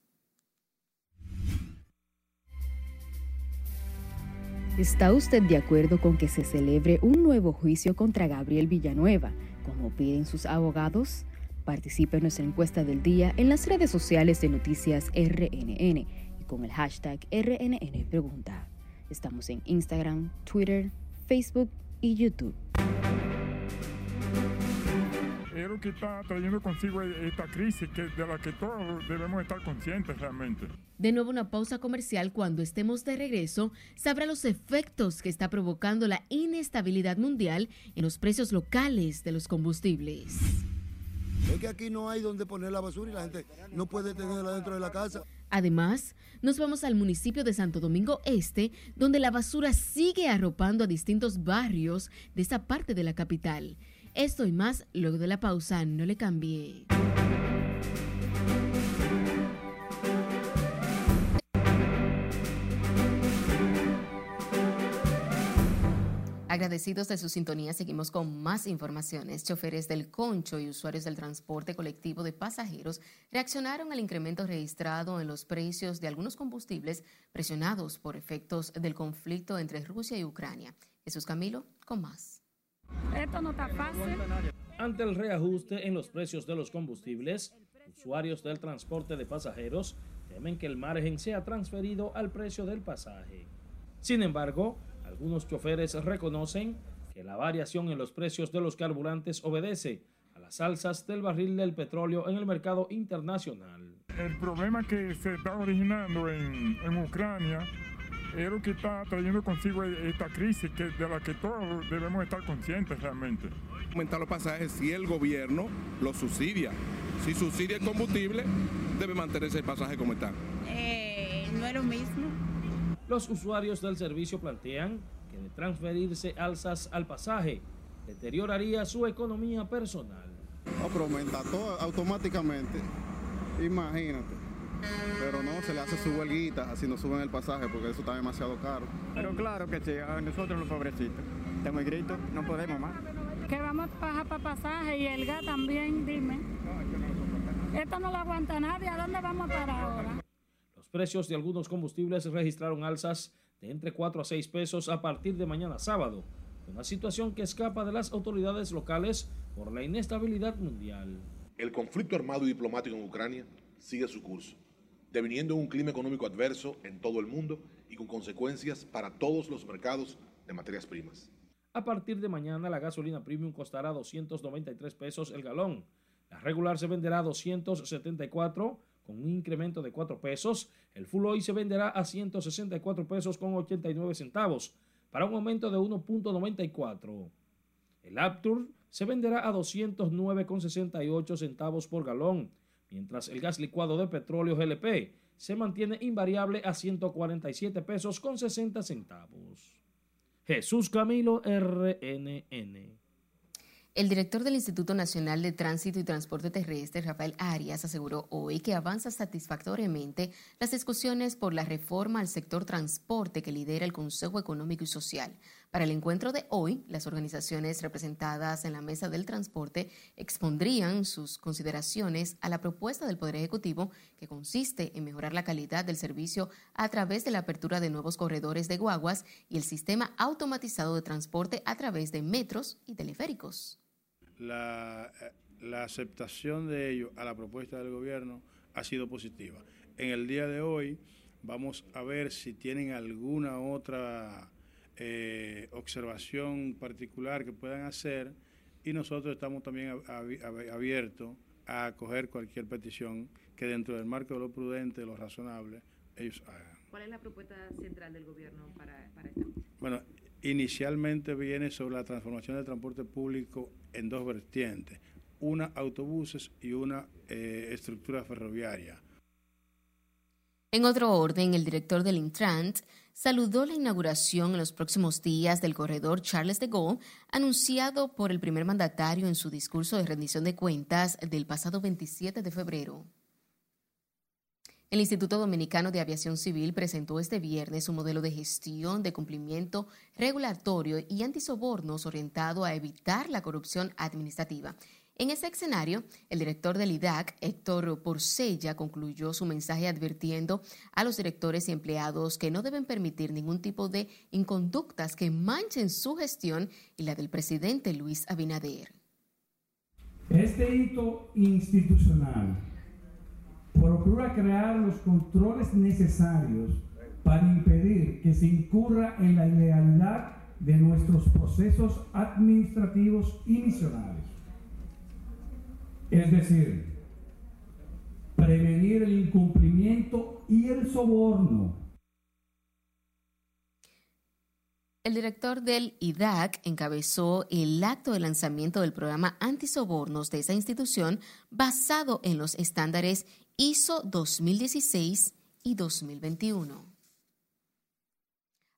¿Está usted de acuerdo con que se celebre un nuevo juicio contra Gabriel Villanueva, como piden sus abogados? Participe en nuestra encuesta del día en las redes sociales de Noticias RNN y con el hashtag RNN Pregunta. Estamos en Instagram, Twitter, Facebook y YouTube. Es lo que está trayendo consigo esta crisis que, de la que todos debemos estar conscientes realmente. De nuevo una pausa comercial. Cuando estemos de regreso, sabrá los efectos que está provocando la inestabilidad mundial en los precios locales de los combustibles. Es que aquí no hay donde poner la basura y la gente no puede tenerla dentro de la casa. Además, nos vamos al municipio de Santo Domingo Este, donde la basura sigue arropando a distintos barrios de esa parte de la capital. Esto y más luego de la pausa, no le cambie. Agradecidos de su sintonía, seguimos con más informaciones. Choferes del Concho y usuarios del transporte colectivo de pasajeros reaccionaron al incremento registrado en los precios de algunos combustibles presionados por efectos del conflicto entre Rusia y Ucrania. Jesús Camilo, con más. Esto no está fácil. Ante el reajuste en los precios de los combustibles, usuarios del transporte de pasajeros temen que el margen sea transferido al precio del pasaje. Sin embargo, algunos choferes reconocen que la variación en los precios de los carburantes obedece a las alzas del barril del petróleo en el mercado internacional. El problema que se está originando en, en Ucrania es lo que está trayendo consigo esta crisis que, de la que todos debemos estar conscientes realmente. Aumentar los pasajes si el gobierno lo subsidia. Si subsidia el combustible, debe mantenerse el pasaje como está. Eh, no es lo mismo. Los usuarios del servicio plantean que de transferirse alzas al pasaje deterioraría su economía personal. No, pero aumenta todo automáticamente. Imagínate. pero no, se le hace su huelguita, así no suben el pasaje porque eso está demasiado caro. Pero claro que sí, a nosotros los pobrecitos, estamos gritos, no podemos más. Que vamos a bajar para pasaje y el gas también, dime. Esto no lo aguanta nadie, ¿a dónde vamos a parar ahora? Los precios de algunos combustibles registraron alzas de entre 4 a 6 pesos a partir de mañana sábado, una situación que escapa de las autoridades locales por la inestabilidad mundial. El conflicto armado y diplomático en Ucrania sigue su curso, deviniendo en un clima económico adverso en todo el mundo y con consecuencias para todos los mercados de materias primas. A partir de mañana la gasolina premium costará 293 pesos el galón. La regular se venderá a 274 con un incremento de 4 pesos. El full se venderá a 164 pesos con 89 centavos para un aumento de 1.94. El Aptur se venderá a 209,68 centavos por galón, mientras el gas licuado de petróleo GLP se mantiene invariable a 147 pesos con 60 centavos. Jesús Camilo RNN. El director del Instituto Nacional de Tránsito y Transporte Terrestre, Rafael Arias, aseguró hoy que avanza satisfactoriamente las discusiones por la reforma al sector transporte que lidera el Consejo Económico y Social. Para el encuentro de hoy, las organizaciones representadas en la mesa del transporte expondrían sus consideraciones a la propuesta del Poder Ejecutivo que consiste en mejorar la calidad del servicio a través de la apertura de nuevos corredores de guaguas y el sistema automatizado de transporte a través de metros y teleféricos la, eh, la aceptación de ellos a la propuesta del gobierno ha sido positiva. En el día de hoy vamos a ver si tienen alguna otra eh, observación particular que puedan hacer y nosotros estamos también abiertos a acoger cualquier petición que dentro del marco de lo prudente, de lo razonable, ellos hagan. ¿Cuál es la propuesta central del gobierno para, para esta? Bueno, inicialmente viene sobre la transformación del transporte público en dos vertientes, una autobuses y una eh, estructura ferroviaria. En otro orden, el director del Intrant saludó la inauguración en los próximos días del corredor Charles de Gaulle, anunciado por el primer mandatario en su discurso de rendición de cuentas del pasado 27 de febrero. El Instituto Dominicano de Aviación Civil presentó este viernes un modelo de gestión de cumplimiento regulatorio y antisobornos orientado a evitar la corrupción administrativa. En ese escenario, el director del IDAC, Héctor Porcella, concluyó su mensaje advirtiendo a los directores y empleados que no deben permitir ningún tipo de inconductas que manchen su gestión y la del presidente Luis Abinader. Este hito institucional procura crear los controles necesarios para impedir que se incurra en la ilegalidad de nuestros procesos administrativos y misionales. Es decir, prevenir el incumplimiento y el soborno. El director del IDAC encabezó el acto de lanzamiento del programa antisobornos de esa institución basado en los estándares ISO 2016 y 2021.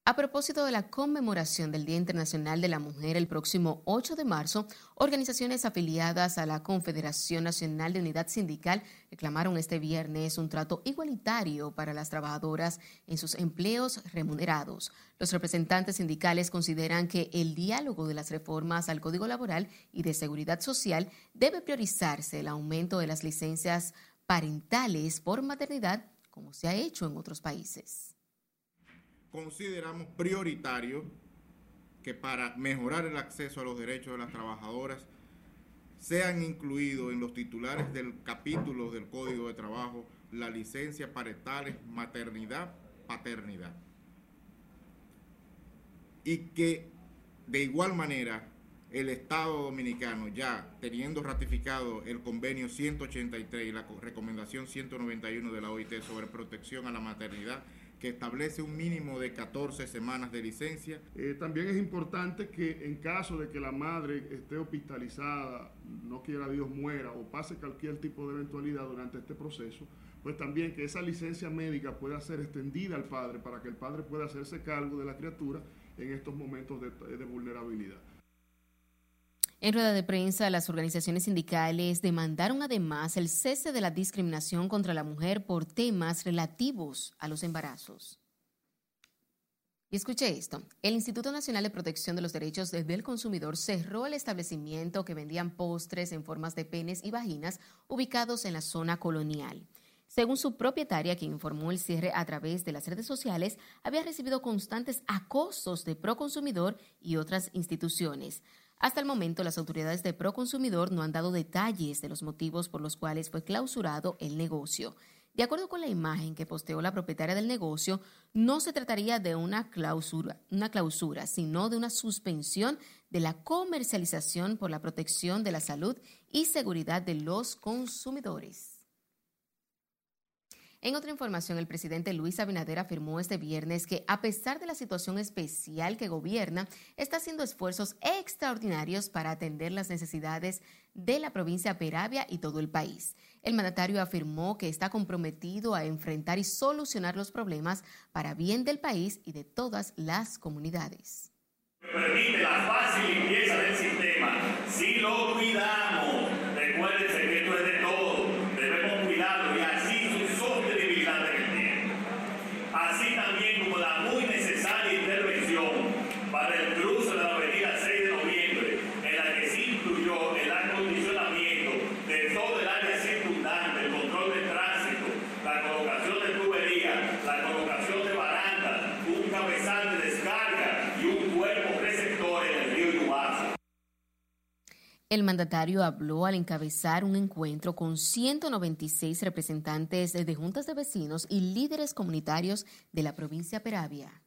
A propósito de la conmemoración del Día Internacional de la Mujer el próximo 8 de marzo, organizaciones afiliadas a la Confederación Nacional de Unidad Sindical reclamaron este viernes un trato igualitario para las trabajadoras en sus empleos remunerados. Los representantes sindicales consideran que el diálogo de las reformas al Código Laboral y de Seguridad Social debe priorizarse el aumento de las licencias parentales por maternidad, como se ha hecho en otros países. Consideramos prioritario que para mejorar el acceso a los derechos de las trabajadoras sean incluidos en los titulares del capítulo del Código de Trabajo la licencia parentales, maternidad, paternidad. Y que de igual manera el Estado Dominicano, ya teniendo ratificado el convenio 183 y la recomendación 191 de la OIT sobre protección a la maternidad, que establece un mínimo de 14 semanas de licencia. Eh, también es importante que en caso de que la madre esté hospitalizada, no quiera Dios muera o pase cualquier tipo de eventualidad durante este proceso, pues también que esa licencia médica pueda ser extendida al padre para que el padre pueda hacerse cargo de la criatura en estos momentos de vulnerabilidad. En rueda de prensa, las organizaciones sindicales demandaron además el cese de la discriminación contra la mujer por temas relativos a los embarazos. Y escuche esto, el Instituto Nacional de Protección de los Derechos del Consumidor cerró el establecimiento que vendían postres en formas de penes y vaginas ubicados en la zona colonial. Según su propietaria, quien informó el cierre a través de las redes sociales, había recibido constantes acosos de Proconsumidor y otras instituciones. Hasta el momento, las autoridades de Proconsumidor no han dado detalles de los motivos por los cuales fue clausurado el negocio. De acuerdo con la imagen que posteó la propietaria del negocio, no se trataría de una clausura, una clausura, sino de una suspensión de la comercialización por la protección de la salud y seguridad de los consumidores. En otra información, el presidente Luis Abinader afirmó este viernes que a pesar de la situación especial que gobierna, está haciendo esfuerzos extraordinarios para atender las necesidades de la provincia Peravia y todo el país. El mandatario afirmó que está comprometido a enfrentar y solucionar los problemas para bien del país y de todas las comunidades. Permite la fácil limpieza del sistema si lo que esto es de. Debemos cuidarlo y así su sostenibilidad en el tiempo. Así también como la muy necesaria intervención para el cruce de la avenida 6 de noviembre, en la que se incluyó el acondicionamiento de todo el área circundante, el control de tránsito, la colocación de tubería, la colocación de barandas, un cabezal de descarga y un cuerpo receptor en el río Yubaza. El mandatario habló al encabezar un encuentro con 196 representantes de juntas de vecinos y líderes comunitarios de la provincia Peravia.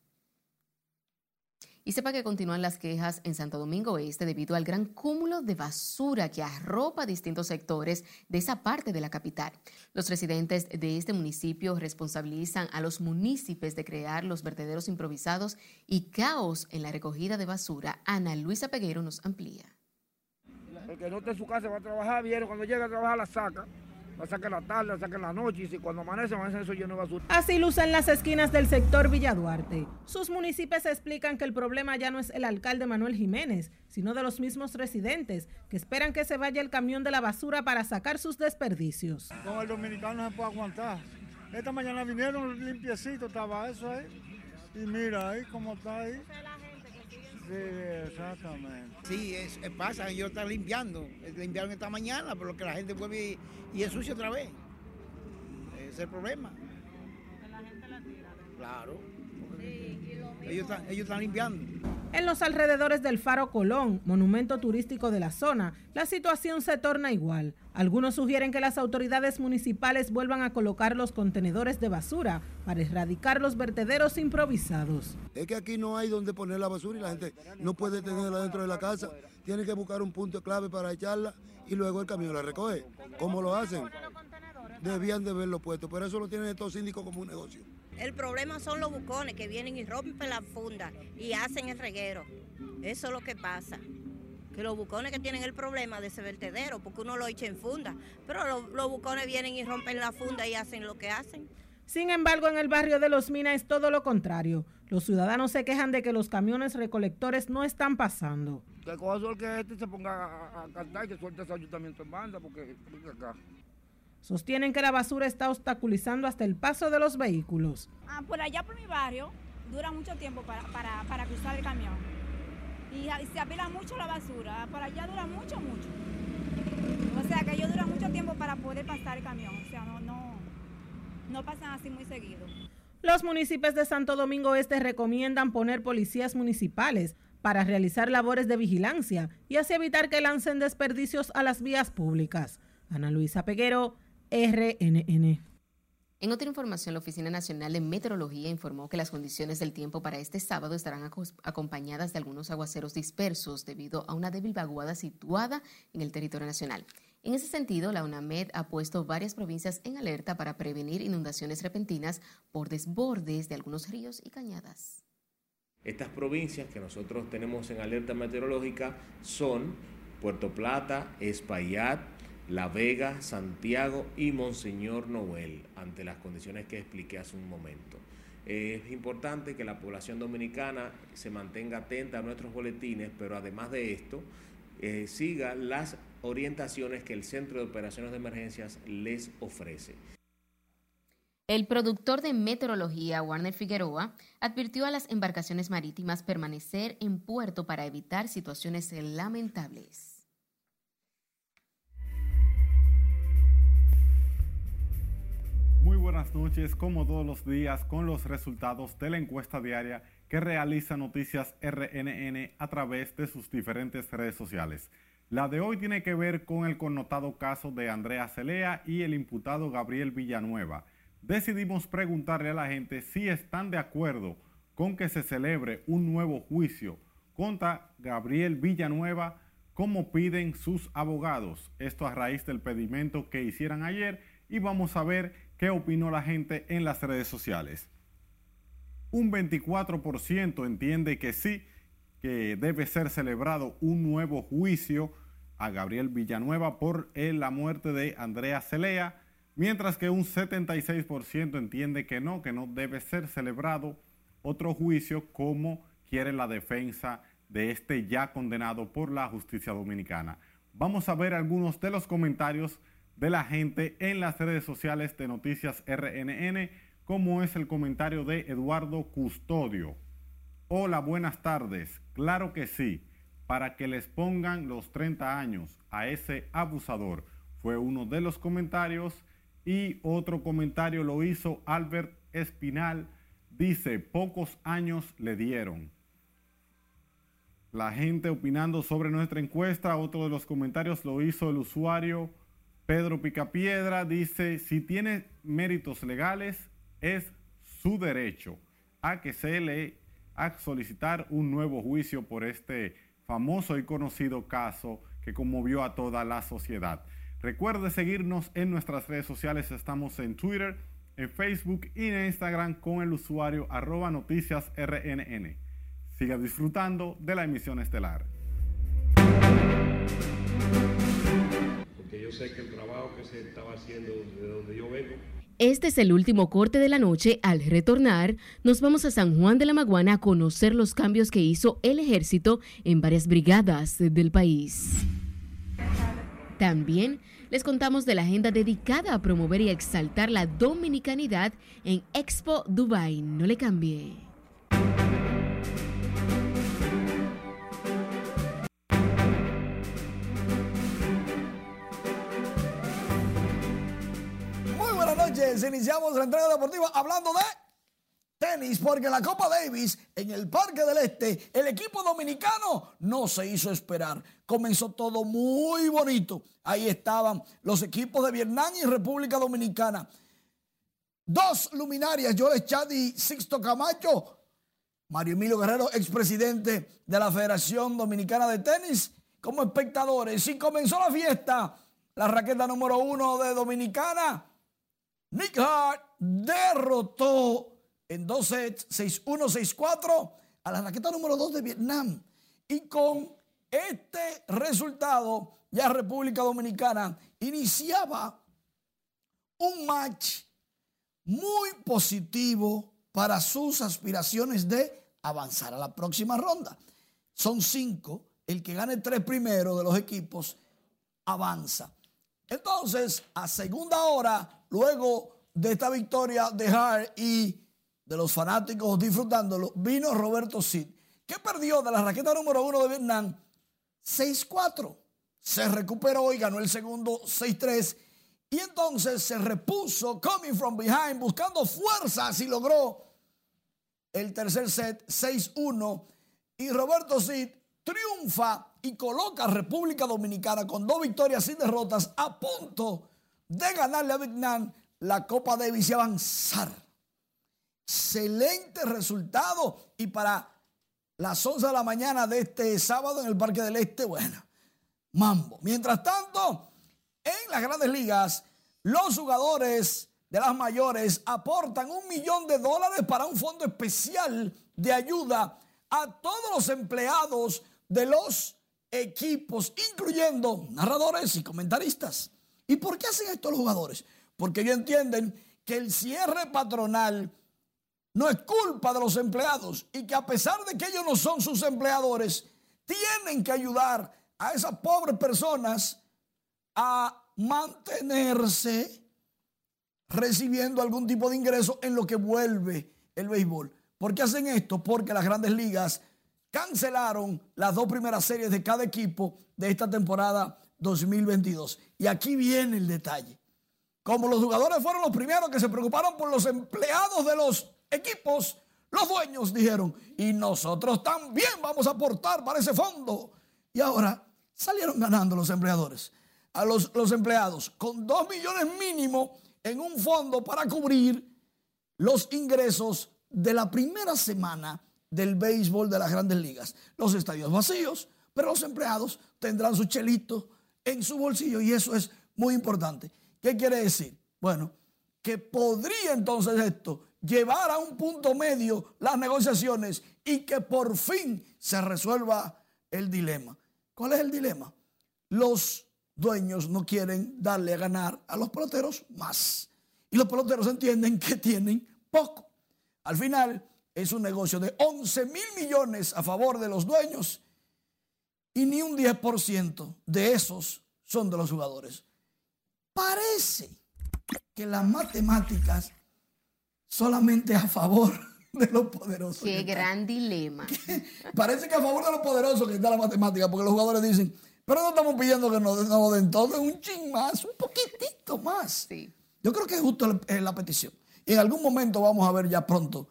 Y sepa que continúan las quejas en Santo Domingo Este debido al gran cúmulo de basura que arropa distintos sectores de esa parte de la capital. Los residentes de este municipio responsabilizan a los municipios de crear los vertederos improvisados y caos en la recogida de basura. Ana Luisa Peguero nos amplía. El que no esté en su casa va a trabajar, viene, cuando llega a trabajar la saca. La saca en la tarde, la saca en la noche y si cuando amanece, amanece eso lleno de basura. Así lucen las esquinas del sector Villa Duarte. Sus municipios explican que el problema ya no es el alcalde Manuel Jiménez, sino de los mismos residentes que esperan que se vaya el camión de la basura para sacar sus desperdicios. Con el dominicano no se puede aguantar. Esta mañana vinieron limpiecito, estaba eso ahí. Y mira ahí cómo está ahí. Sí, exactamente. Sí, es, es pasa, ellos están limpiando. Limpiaron esta mañana, pero que la gente vuelve y, y ensucia otra vez. Ese es el problema. Claro. Ellos están, ellos están limpiando. En los alrededores del Faro Colón, monumento turístico de la zona, la situación se torna igual. Algunos sugieren que las autoridades municipales vuelvan a colocar los contenedores de basura para erradicar los vertederos improvisados. Es que aquí no hay donde poner la basura y la gente no puede tenerla dentro de la casa. Tiene que buscar un punto clave para echarla y luego el camión la recoge. ¿Cómo lo hacen? Debían de verlo puesto, pero eso lo tienen estos síndicos como un negocio. El problema son los bucones que vienen y rompen la funda y hacen el reguero. Eso es lo que pasa. Que los bucones que tienen el problema de ese vertedero, porque uno lo echa en funda, pero los, los bucones vienen y rompen la funda y hacen lo que hacen. Sin embargo, en el barrio de Los Minas es todo lo contrario. Los ciudadanos se quejan de que los camiones recolectores no están pasando. Que cosa que este se ponga a, a cantar y que suelte ese ayuntamiento en banda, porque, porque acá. Sostienen que la basura está obstaculizando hasta el paso de los vehículos. Ah, por allá por mi barrio dura mucho tiempo para, para, para cruzar el camión. Y, y, se apila mucho la basura. Por allá dura mucho, mucho. O sea que ellos duran mucho tiempo para poder pasar el camión. O sea, no, no, no pasan así muy seguido. Los municipios de Santo Domingo Este recomiendan poner policías municipales para realizar labores de vigilancia y así evitar que lancen desperdicios a las vías públicas. Ana Luisa Peguero, RNN. En otra información, la Oficina Nacional de Meteorología informó que las condiciones del tiempo para este sábado estarán acompañadas de algunos aguaceros dispersos debido a una débil vaguada situada en el territorio nacional. En ese sentido, la UNAMED ha puesto varias provincias en alerta para prevenir inundaciones repentinas por desbordes de algunos ríos y cañadas. Estas provincias que nosotros tenemos en alerta meteorológica son Puerto Plata, Espaillat, la Vega, Santiago y Monseñor Noel, ante las condiciones que expliqué hace un momento. Es importante que la población dominicana se mantenga atenta a nuestros boletines, pero además de esto, eh, siga las orientaciones que el Centro de Operaciones de Emergencias les ofrece. El productor de meteorología, Warner Figueroa, advirtió a las embarcaciones marítimas permanecer en puerto para evitar situaciones lamentables. Muy buenas noches, como todos los días, con los resultados de la encuesta diaria que realiza Noticias RNN a través de sus diferentes redes sociales. La de hoy tiene que ver con el connotado caso de Andrea Celea y el imputado Gabriel Villanueva decidimos preguntarle a la gente si están de acuerdo con que se celebre un nuevo juicio contra Gabriel Villanueva, como piden sus abogados. Esto a raíz del pedimento que hicieron ayer y vamos a ver qué opinó la gente en las redes sociales. Un 24% entiende que sí, que debe ser celebrado un nuevo juicio a Gabriel Villanueva por la muerte de Andrea Celea mientras que un 76% entiende que no, que no debe ser celebrado otro juicio como quiere la defensa de este ya condenado por la justicia dominicana. Vamos a ver algunos de los comentarios de la gente en las redes sociales de Noticias RNN, como es el comentario de Eduardo Custodio. Hola, buenas tardes. Claro que sí, para que les pongan los 30 años a ese abusador. Fue uno de los comentarios y otro comentario lo hizo Albert Espinal. Dice, pocos años le dieron. La gente opinando sobre nuestra encuesta, otro de los comentarios lo hizo el usuario Pedro Picapiedra. Dice, si tiene méritos legales, es su derecho a que se le a solicitar un nuevo juicio por este famoso y conocido caso que conmovió a toda la sociedad. Recuerde seguirnos en nuestras redes sociales. Estamos en Twitter, en Facebook y en Instagram con el usuario arroba noticias RNN. Siga disfrutando de la emisión estelar. Yo sé que el trabajo que se estaba haciendo de donde yo vengo este es el último corte de la noche. Al retornar, nos vamos a San Juan de la Maguana a conocer los cambios que hizo el ejército en varias brigadas del país. También les contamos de la agenda dedicada a promover y exaltar la dominicanidad en Expo Dubai. No le cambie. Iniciamos la entrega deportiva hablando de tenis, porque la Copa Davis, en el Parque del Este, el equipo dominicano no se hizo esperar. Comenzó todo muy bonito. Ahí estaban los equipos de Vietnam y República Dominicana. Dos luminarias, Joel Chad y Sixto Camacho. Mario Emilio Guerrero, expresidente de la Federación Dominicana de Tenis, como espectadores. Y comenzó la fiesta. La raqueta número uno de Dominicana, Nick Hart, derrotó en dos sets, 6-1, 6-4, a la raqueta número 2 de Vietnam. Y con este resultado, ya República Dominicana iniciaba un match muy positivo para sus aspiraciones de avanzar a la próxima ronda. Son cinco, el que gane tres primeros de los equipos avanza. Entonces, a segunda hora, luego de esta victoria de Hart y de los fanáticos disfrutándolo, vino Roberto Cid, que perdió de la raqueta número uno de Vietnam 6-4. Se recuperó y ganó el segundo 6-3. Y entonces se repuso, coming from behind, buscando fuerzas y logró el tercer set 6-1. Y Roberto Cid triunfa y coloca a República Dominicana con dos victorias sin derrotas a punto de ganarle a Vietnam la Copa Davis y avanzar excelente resultado. Y para las 11 de la mañana de este sábado en el Parque del Este, bueno, mambo. Mientras tanto, en las grandes ligas, los jugadores de las mayores aportan un millón de dólares para un fondo especial de ayuda a todos los empleados de los equipos, incluyendo narradores y comentaristas. ¿Y por qué hacen esto los jugadores? Porque ellos entienden que el cierre patronal no es culpa de los empleados y que a pesar de que ellos no son sus empleadores, tienen que ayudar a esas pobres personas a mantenerse recibiendo algún tipo de ingreso en lo que vuelve el béisbol. ¿Por qué hacen esto? Porque las grandes ligas cancelaron las dos primeras series de cada equipo de esta temporada 2022. Y aquí viene el detalle. Como los jugadores fueron los primeros que se preocuparon por los empleados de los equipos, los dueños dijeron, y nosotros también vamos a aportar para ese fondo. Y ahora salieron ganando los empleadores, a los, los empleados, con dos millones mínimo en un fondo para cubrir los ingresos de la primera semana del béisbol de las grandes ligas. Los estadios vacíos, pero los empleados tendrán su chelito en su bolsillo y eso es muy importante. ¿Qué quiere decir? Bueno, que podría entonces esto llevar a un punto medio las negociaciones y que por fin se resuelva el dilema. ¿Cuál es el dilema? Los dueños no quieren darle a ganar a los peloteros más. Y los peloteros entienden que tienen poco. Al final es un negocio de 11 mil millones a favor de los dueños y ni un 10% de esos son de los jugadores. Parece que las matemáticas solamente a favor de los poderosos. Qué gran dilema. Parece que a favor de los poderosos que está la matemática, porque los jugadores dicen, pero no estamos pidiendo que nos, nos den todo, un ching más, un poquitito más. Yo creo que es justo la, la petición. Y en algún momento vamos a ver ya pronto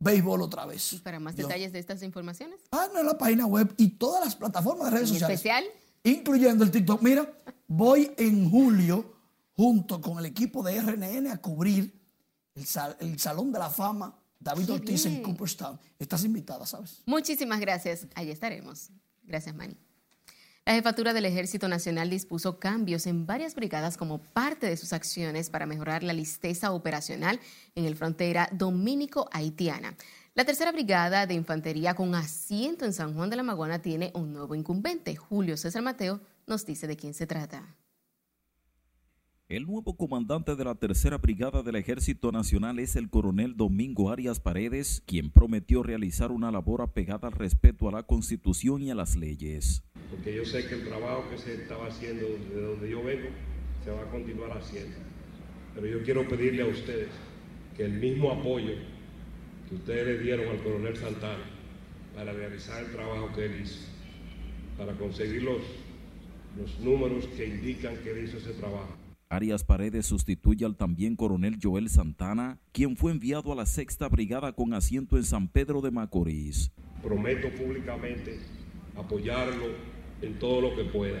béisbol otra vez. ¿Y para más detalles de estas informaciones? Ah, no, en la página web y todas las plataformas de redes ¿En sociales. especial? Incluyendo el TikTok. Mira, voy en julio junto con el equipo de RNN a cubrir el, sal- el Salón de la Fama David Qué Ortiz en. Cooperstown. Estás invitada, ¿sabes? Muchísimas gracias. Allí estaremos. Gracias, Manny. La jefatura del Ejército Nacional dispuso cambios en varias brigadas como parte de sus acciones para mejorar la listeza operacional en el frontera dominico-haitiana. La tercera brigada de infantería con asiento en San Juan de la Maguana tiene un nuevo incumbente. Julio César Mateo nos dice de quién se trata. El nuevo comandante de la Tercera Brigada del Ejército Nacional es el coronel Domingo Arias Paredes, quien prometió realizar una labor apegada al respeto a la Constitución y a las leyes. Porque yo sé que el trabajo que se estaba haciendo de donde yo vengo se va a continuar haciendo. Pero yo quiero pedirle a ustedes que el mismo apoyo que ustedes le dieron al coronel Santana para realizar el trabajo que él hizo, para conseguir los, los números que indican que él hizo ese trabajo. Arias Paredes sustituye al también coronel Joel Santana, quien fue enviado a la Sexta Brigada con asiento en San Pedro de Macorís. prometo públicamente apoyarlo en todo lo que pueda.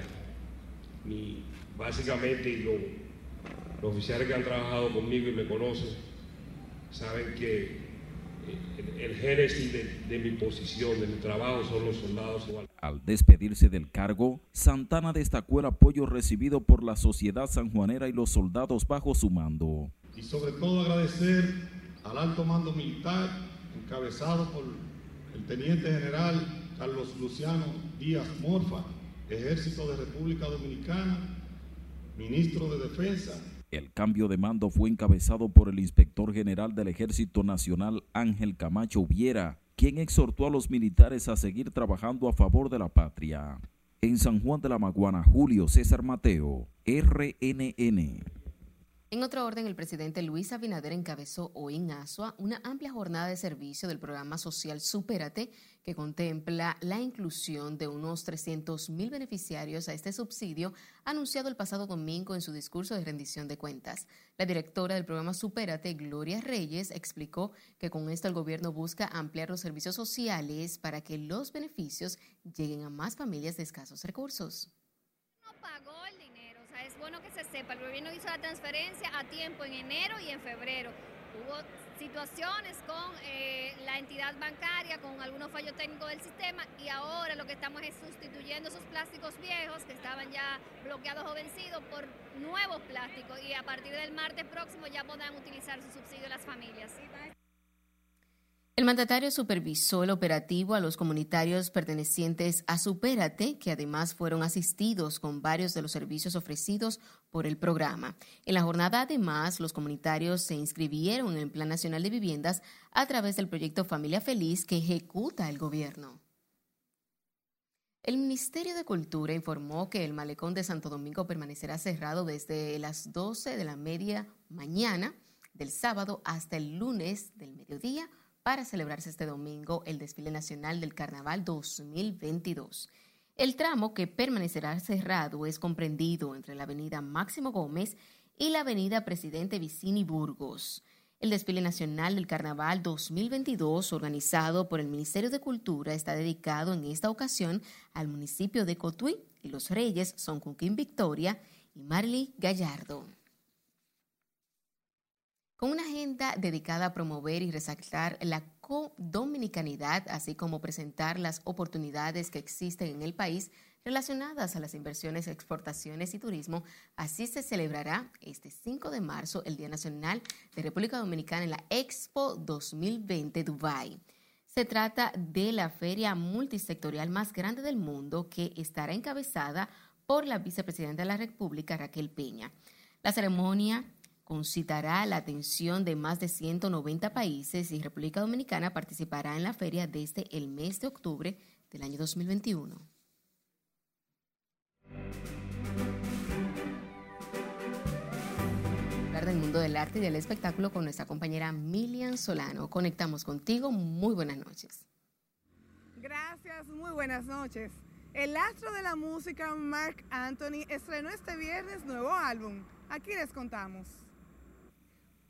Mi, básicamente, y lo- los oficiales que han trabajado conmigo y me conocen, saben que eh, el, el génesis de, de mi posición, de mi trabajo, son los soldados. Al despedirse del cargo, Santana destacó el apoyo recibido por la sociedad sanjuanera y los soldados bajo su mando. y sobre todo agradecer al alto mando militar encabezado por el teniente general Carlos Luciano Díaz Morfa, Ejército de República Dominicana, ministro de Defensa, El cambio de mando fue encabezado por el inspector general del Ejército Nacional Ángel Camacho Viera, quien exhortó a los militares a seguir trabajando a favor de la patria. En San Juan de la Maguana, Julio César Mateo, RNN. En otro orden, el presidente Luis Abinader encabezó hoy en Asua una amplia jornada de servicio del programa social Supérate, que contempla la inclusión de unos 300 mil beneficiarios a este subsidio, anunciado el pasado domingo en su discurso de rendición de cuentas. La directora del programa Supérate, Gloria Reyes, explicó que con esto el gobierno busca ampliar los servicios sociales para que los beneficios lleguen a más familias de escasos recursos. pagó el dinero. O sea, es bueno que se sepa. El gobierno hizo la transferencia a tiempo en enero y en febrero. Hubo situaciones con eh, la entidad bancaria, con algunos fallos técnicos del sistema y ahora lo que estamos es sustituyendo esos plásticos viejos que estaban ya bloqueados o vencidos por nuevos plásticos y a partir del martes próximo ya podrán utilizar su subsidio las familias. El mandatario supervisó el operativo a los comunitarios pertenecientes a Supérate, que además fueron asistidos con varios de los servicios ofrecidos por el programa. En la jornada, además, los comunitarios se inscribieron en el Plan Nacional de Viviendas a través del proyecto Familia Feliz que ejecuta el gobierno. El Ministerio de Cultura informó que el malecón de Santo Domingo permanecerá cerrado desde las 12 de la media mañana del sábado hasta el lunes del mediodía para celebrarse este domingo el desfile nacional del Carnaval 2022. El tramo que permanecerá cerrado es comprendido entre la avenida Máximo Gómez y la avenida Presidente Vicini Burgos. El desfile nacional del Carnaval 2022, organizado por el Ministerio de Cultura, está dedicado en esta ocasión al municipio de Cotuí y los reyes son Cunquín Victoria y Marley Gallardo. Con una agenda dedicada a promover y resaltar la co-dominicanidad, así como presentar las oportunidades que existen en el país, relacionadas a las inversiones, exportaciones y turismo. Así se celebrará este 5 de marzo el Día Nacional de República Dominicana en la Expo 2020 Dubai. Se trata de la feria multisectorial más grande del mundo que estará encabezada por la vicepresidenta de la República, Raquel Peña. La ceremonia concitará la atención de más de 190 países y República Dominicana participará en la feria desde el mes de octubre del año 2021. del mundo del arte y del espectáculo con nuestra compañera Milian Solano. Conectamos contigo. Muy buenas noches. Gracias, muy buenas noches. El astro de la música, Mark Anthony, estrenó este viernes nuevo álbum. Aquí les contamos.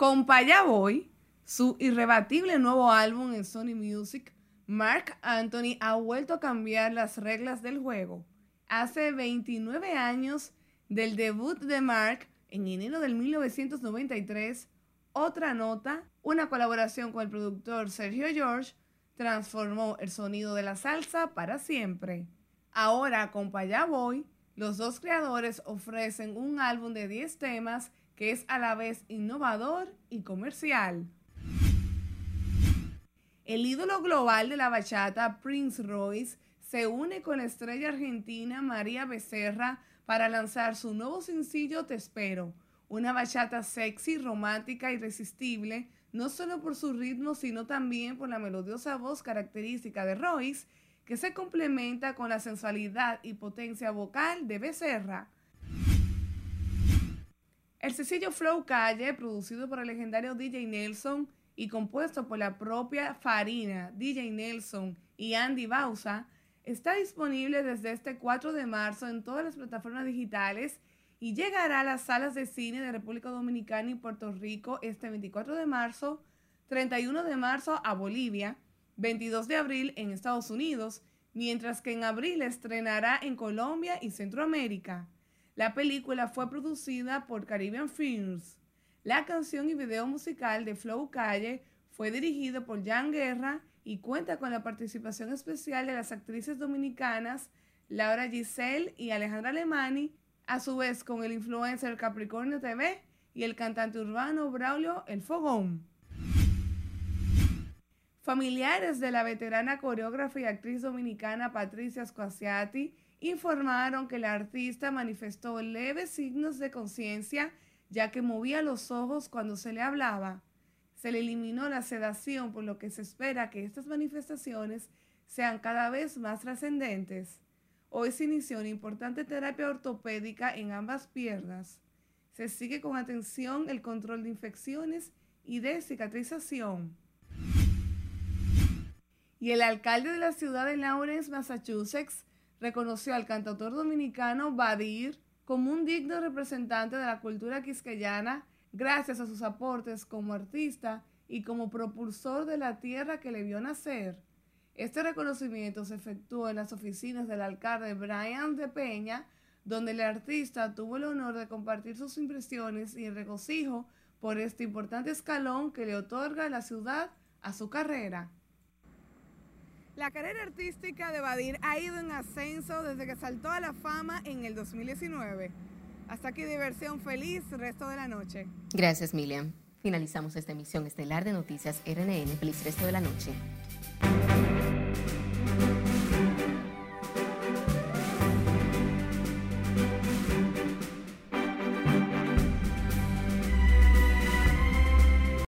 Con Paya Boy, su irrebatible nuevo álbum en Sony Music, Mark Anthony ha vuelto a cambiar las reglas del juego. Hace 29 años del debut de Mark, en enero del 1993, otra nota, una colaboración con el productor Sergio George, transformó el sonido de la salsa para siempre. Ahora con Paya Boy, los dos creadores ofrecen un álbum de 10 temas que es a la vez innovador y comercial. El ídolo global de la bachata, Prince Royce, se une con la estrella argentina María Becerra para lanzar su nuevo sencillo Te Espero, una bachata sexy, romántica, irresistible, no solo por su ritmo, sino también por la melodiosa voz característica de Royce, que se complementa con la sensualidad y potencia vocal de Becerra. El sencillo Flow Calle, producido por el legendario DJ Nelson y compuesto por la propia Farina, DJ Nelson y Andy Bausa, Está disponible desde este 4 de marzo en todas las plataformas digitales y llegará a las salas de cine de República Dominicana y Puerto Rico este 24 de marzo, 31 de marzo a Bolivia, 22 de abril en Estados Unidos, mientras que en abril estrenará en Colombia y Centroamérica. La película fue producida por Caribbean Films. La canción y video musical de Flow Calle fue dirigido por Jan Guerra y cuenta con la participación especial de las actrices dominicanas Laura Giselle y Alejandra Alemani, a su vez con el influencer Capricornio TV y el cantante urbano Braulio El Fogón. Familiares de la veterana coreógrafa y actriz dominicana Patricia Squasiati informaron que la artista manifestó leves signos de conciencia ya que movía los ojos cuando se le hablaba se le eliminó la sedación, por lo que se espera que estas manifestaciones sean cada vez más trascendentes. Hoy se inició una importante terapia ortopédica en ambas piernas. Se sigue con atención el control de infecciones y de cicatrización. Y el alcalde de la ciudad de Lawrence, Massachusetts, reconoció al cantautor dominicano Badir como un digno representante de la cultura quisqueyana gracias a sus aportes como artista y como propulsor de la tierra que le vio nacer. Este reconocimiento se efectuó en las oficinas del alcalde Brian de Peña, donde el artista tuvo el honor de compartir sus impresiones y el regocijo por este importante escalón que le otorga la ciudad a su carrera. La carrera artística de Badir ha ido en ascenso desde que saltó a la fama en el 2019. Hasta aquí diversión feliz resto de la noche. Gracias, Milian. Finalizamos esta emisión estelar de Noticias RNN. Feliz resto de la noche.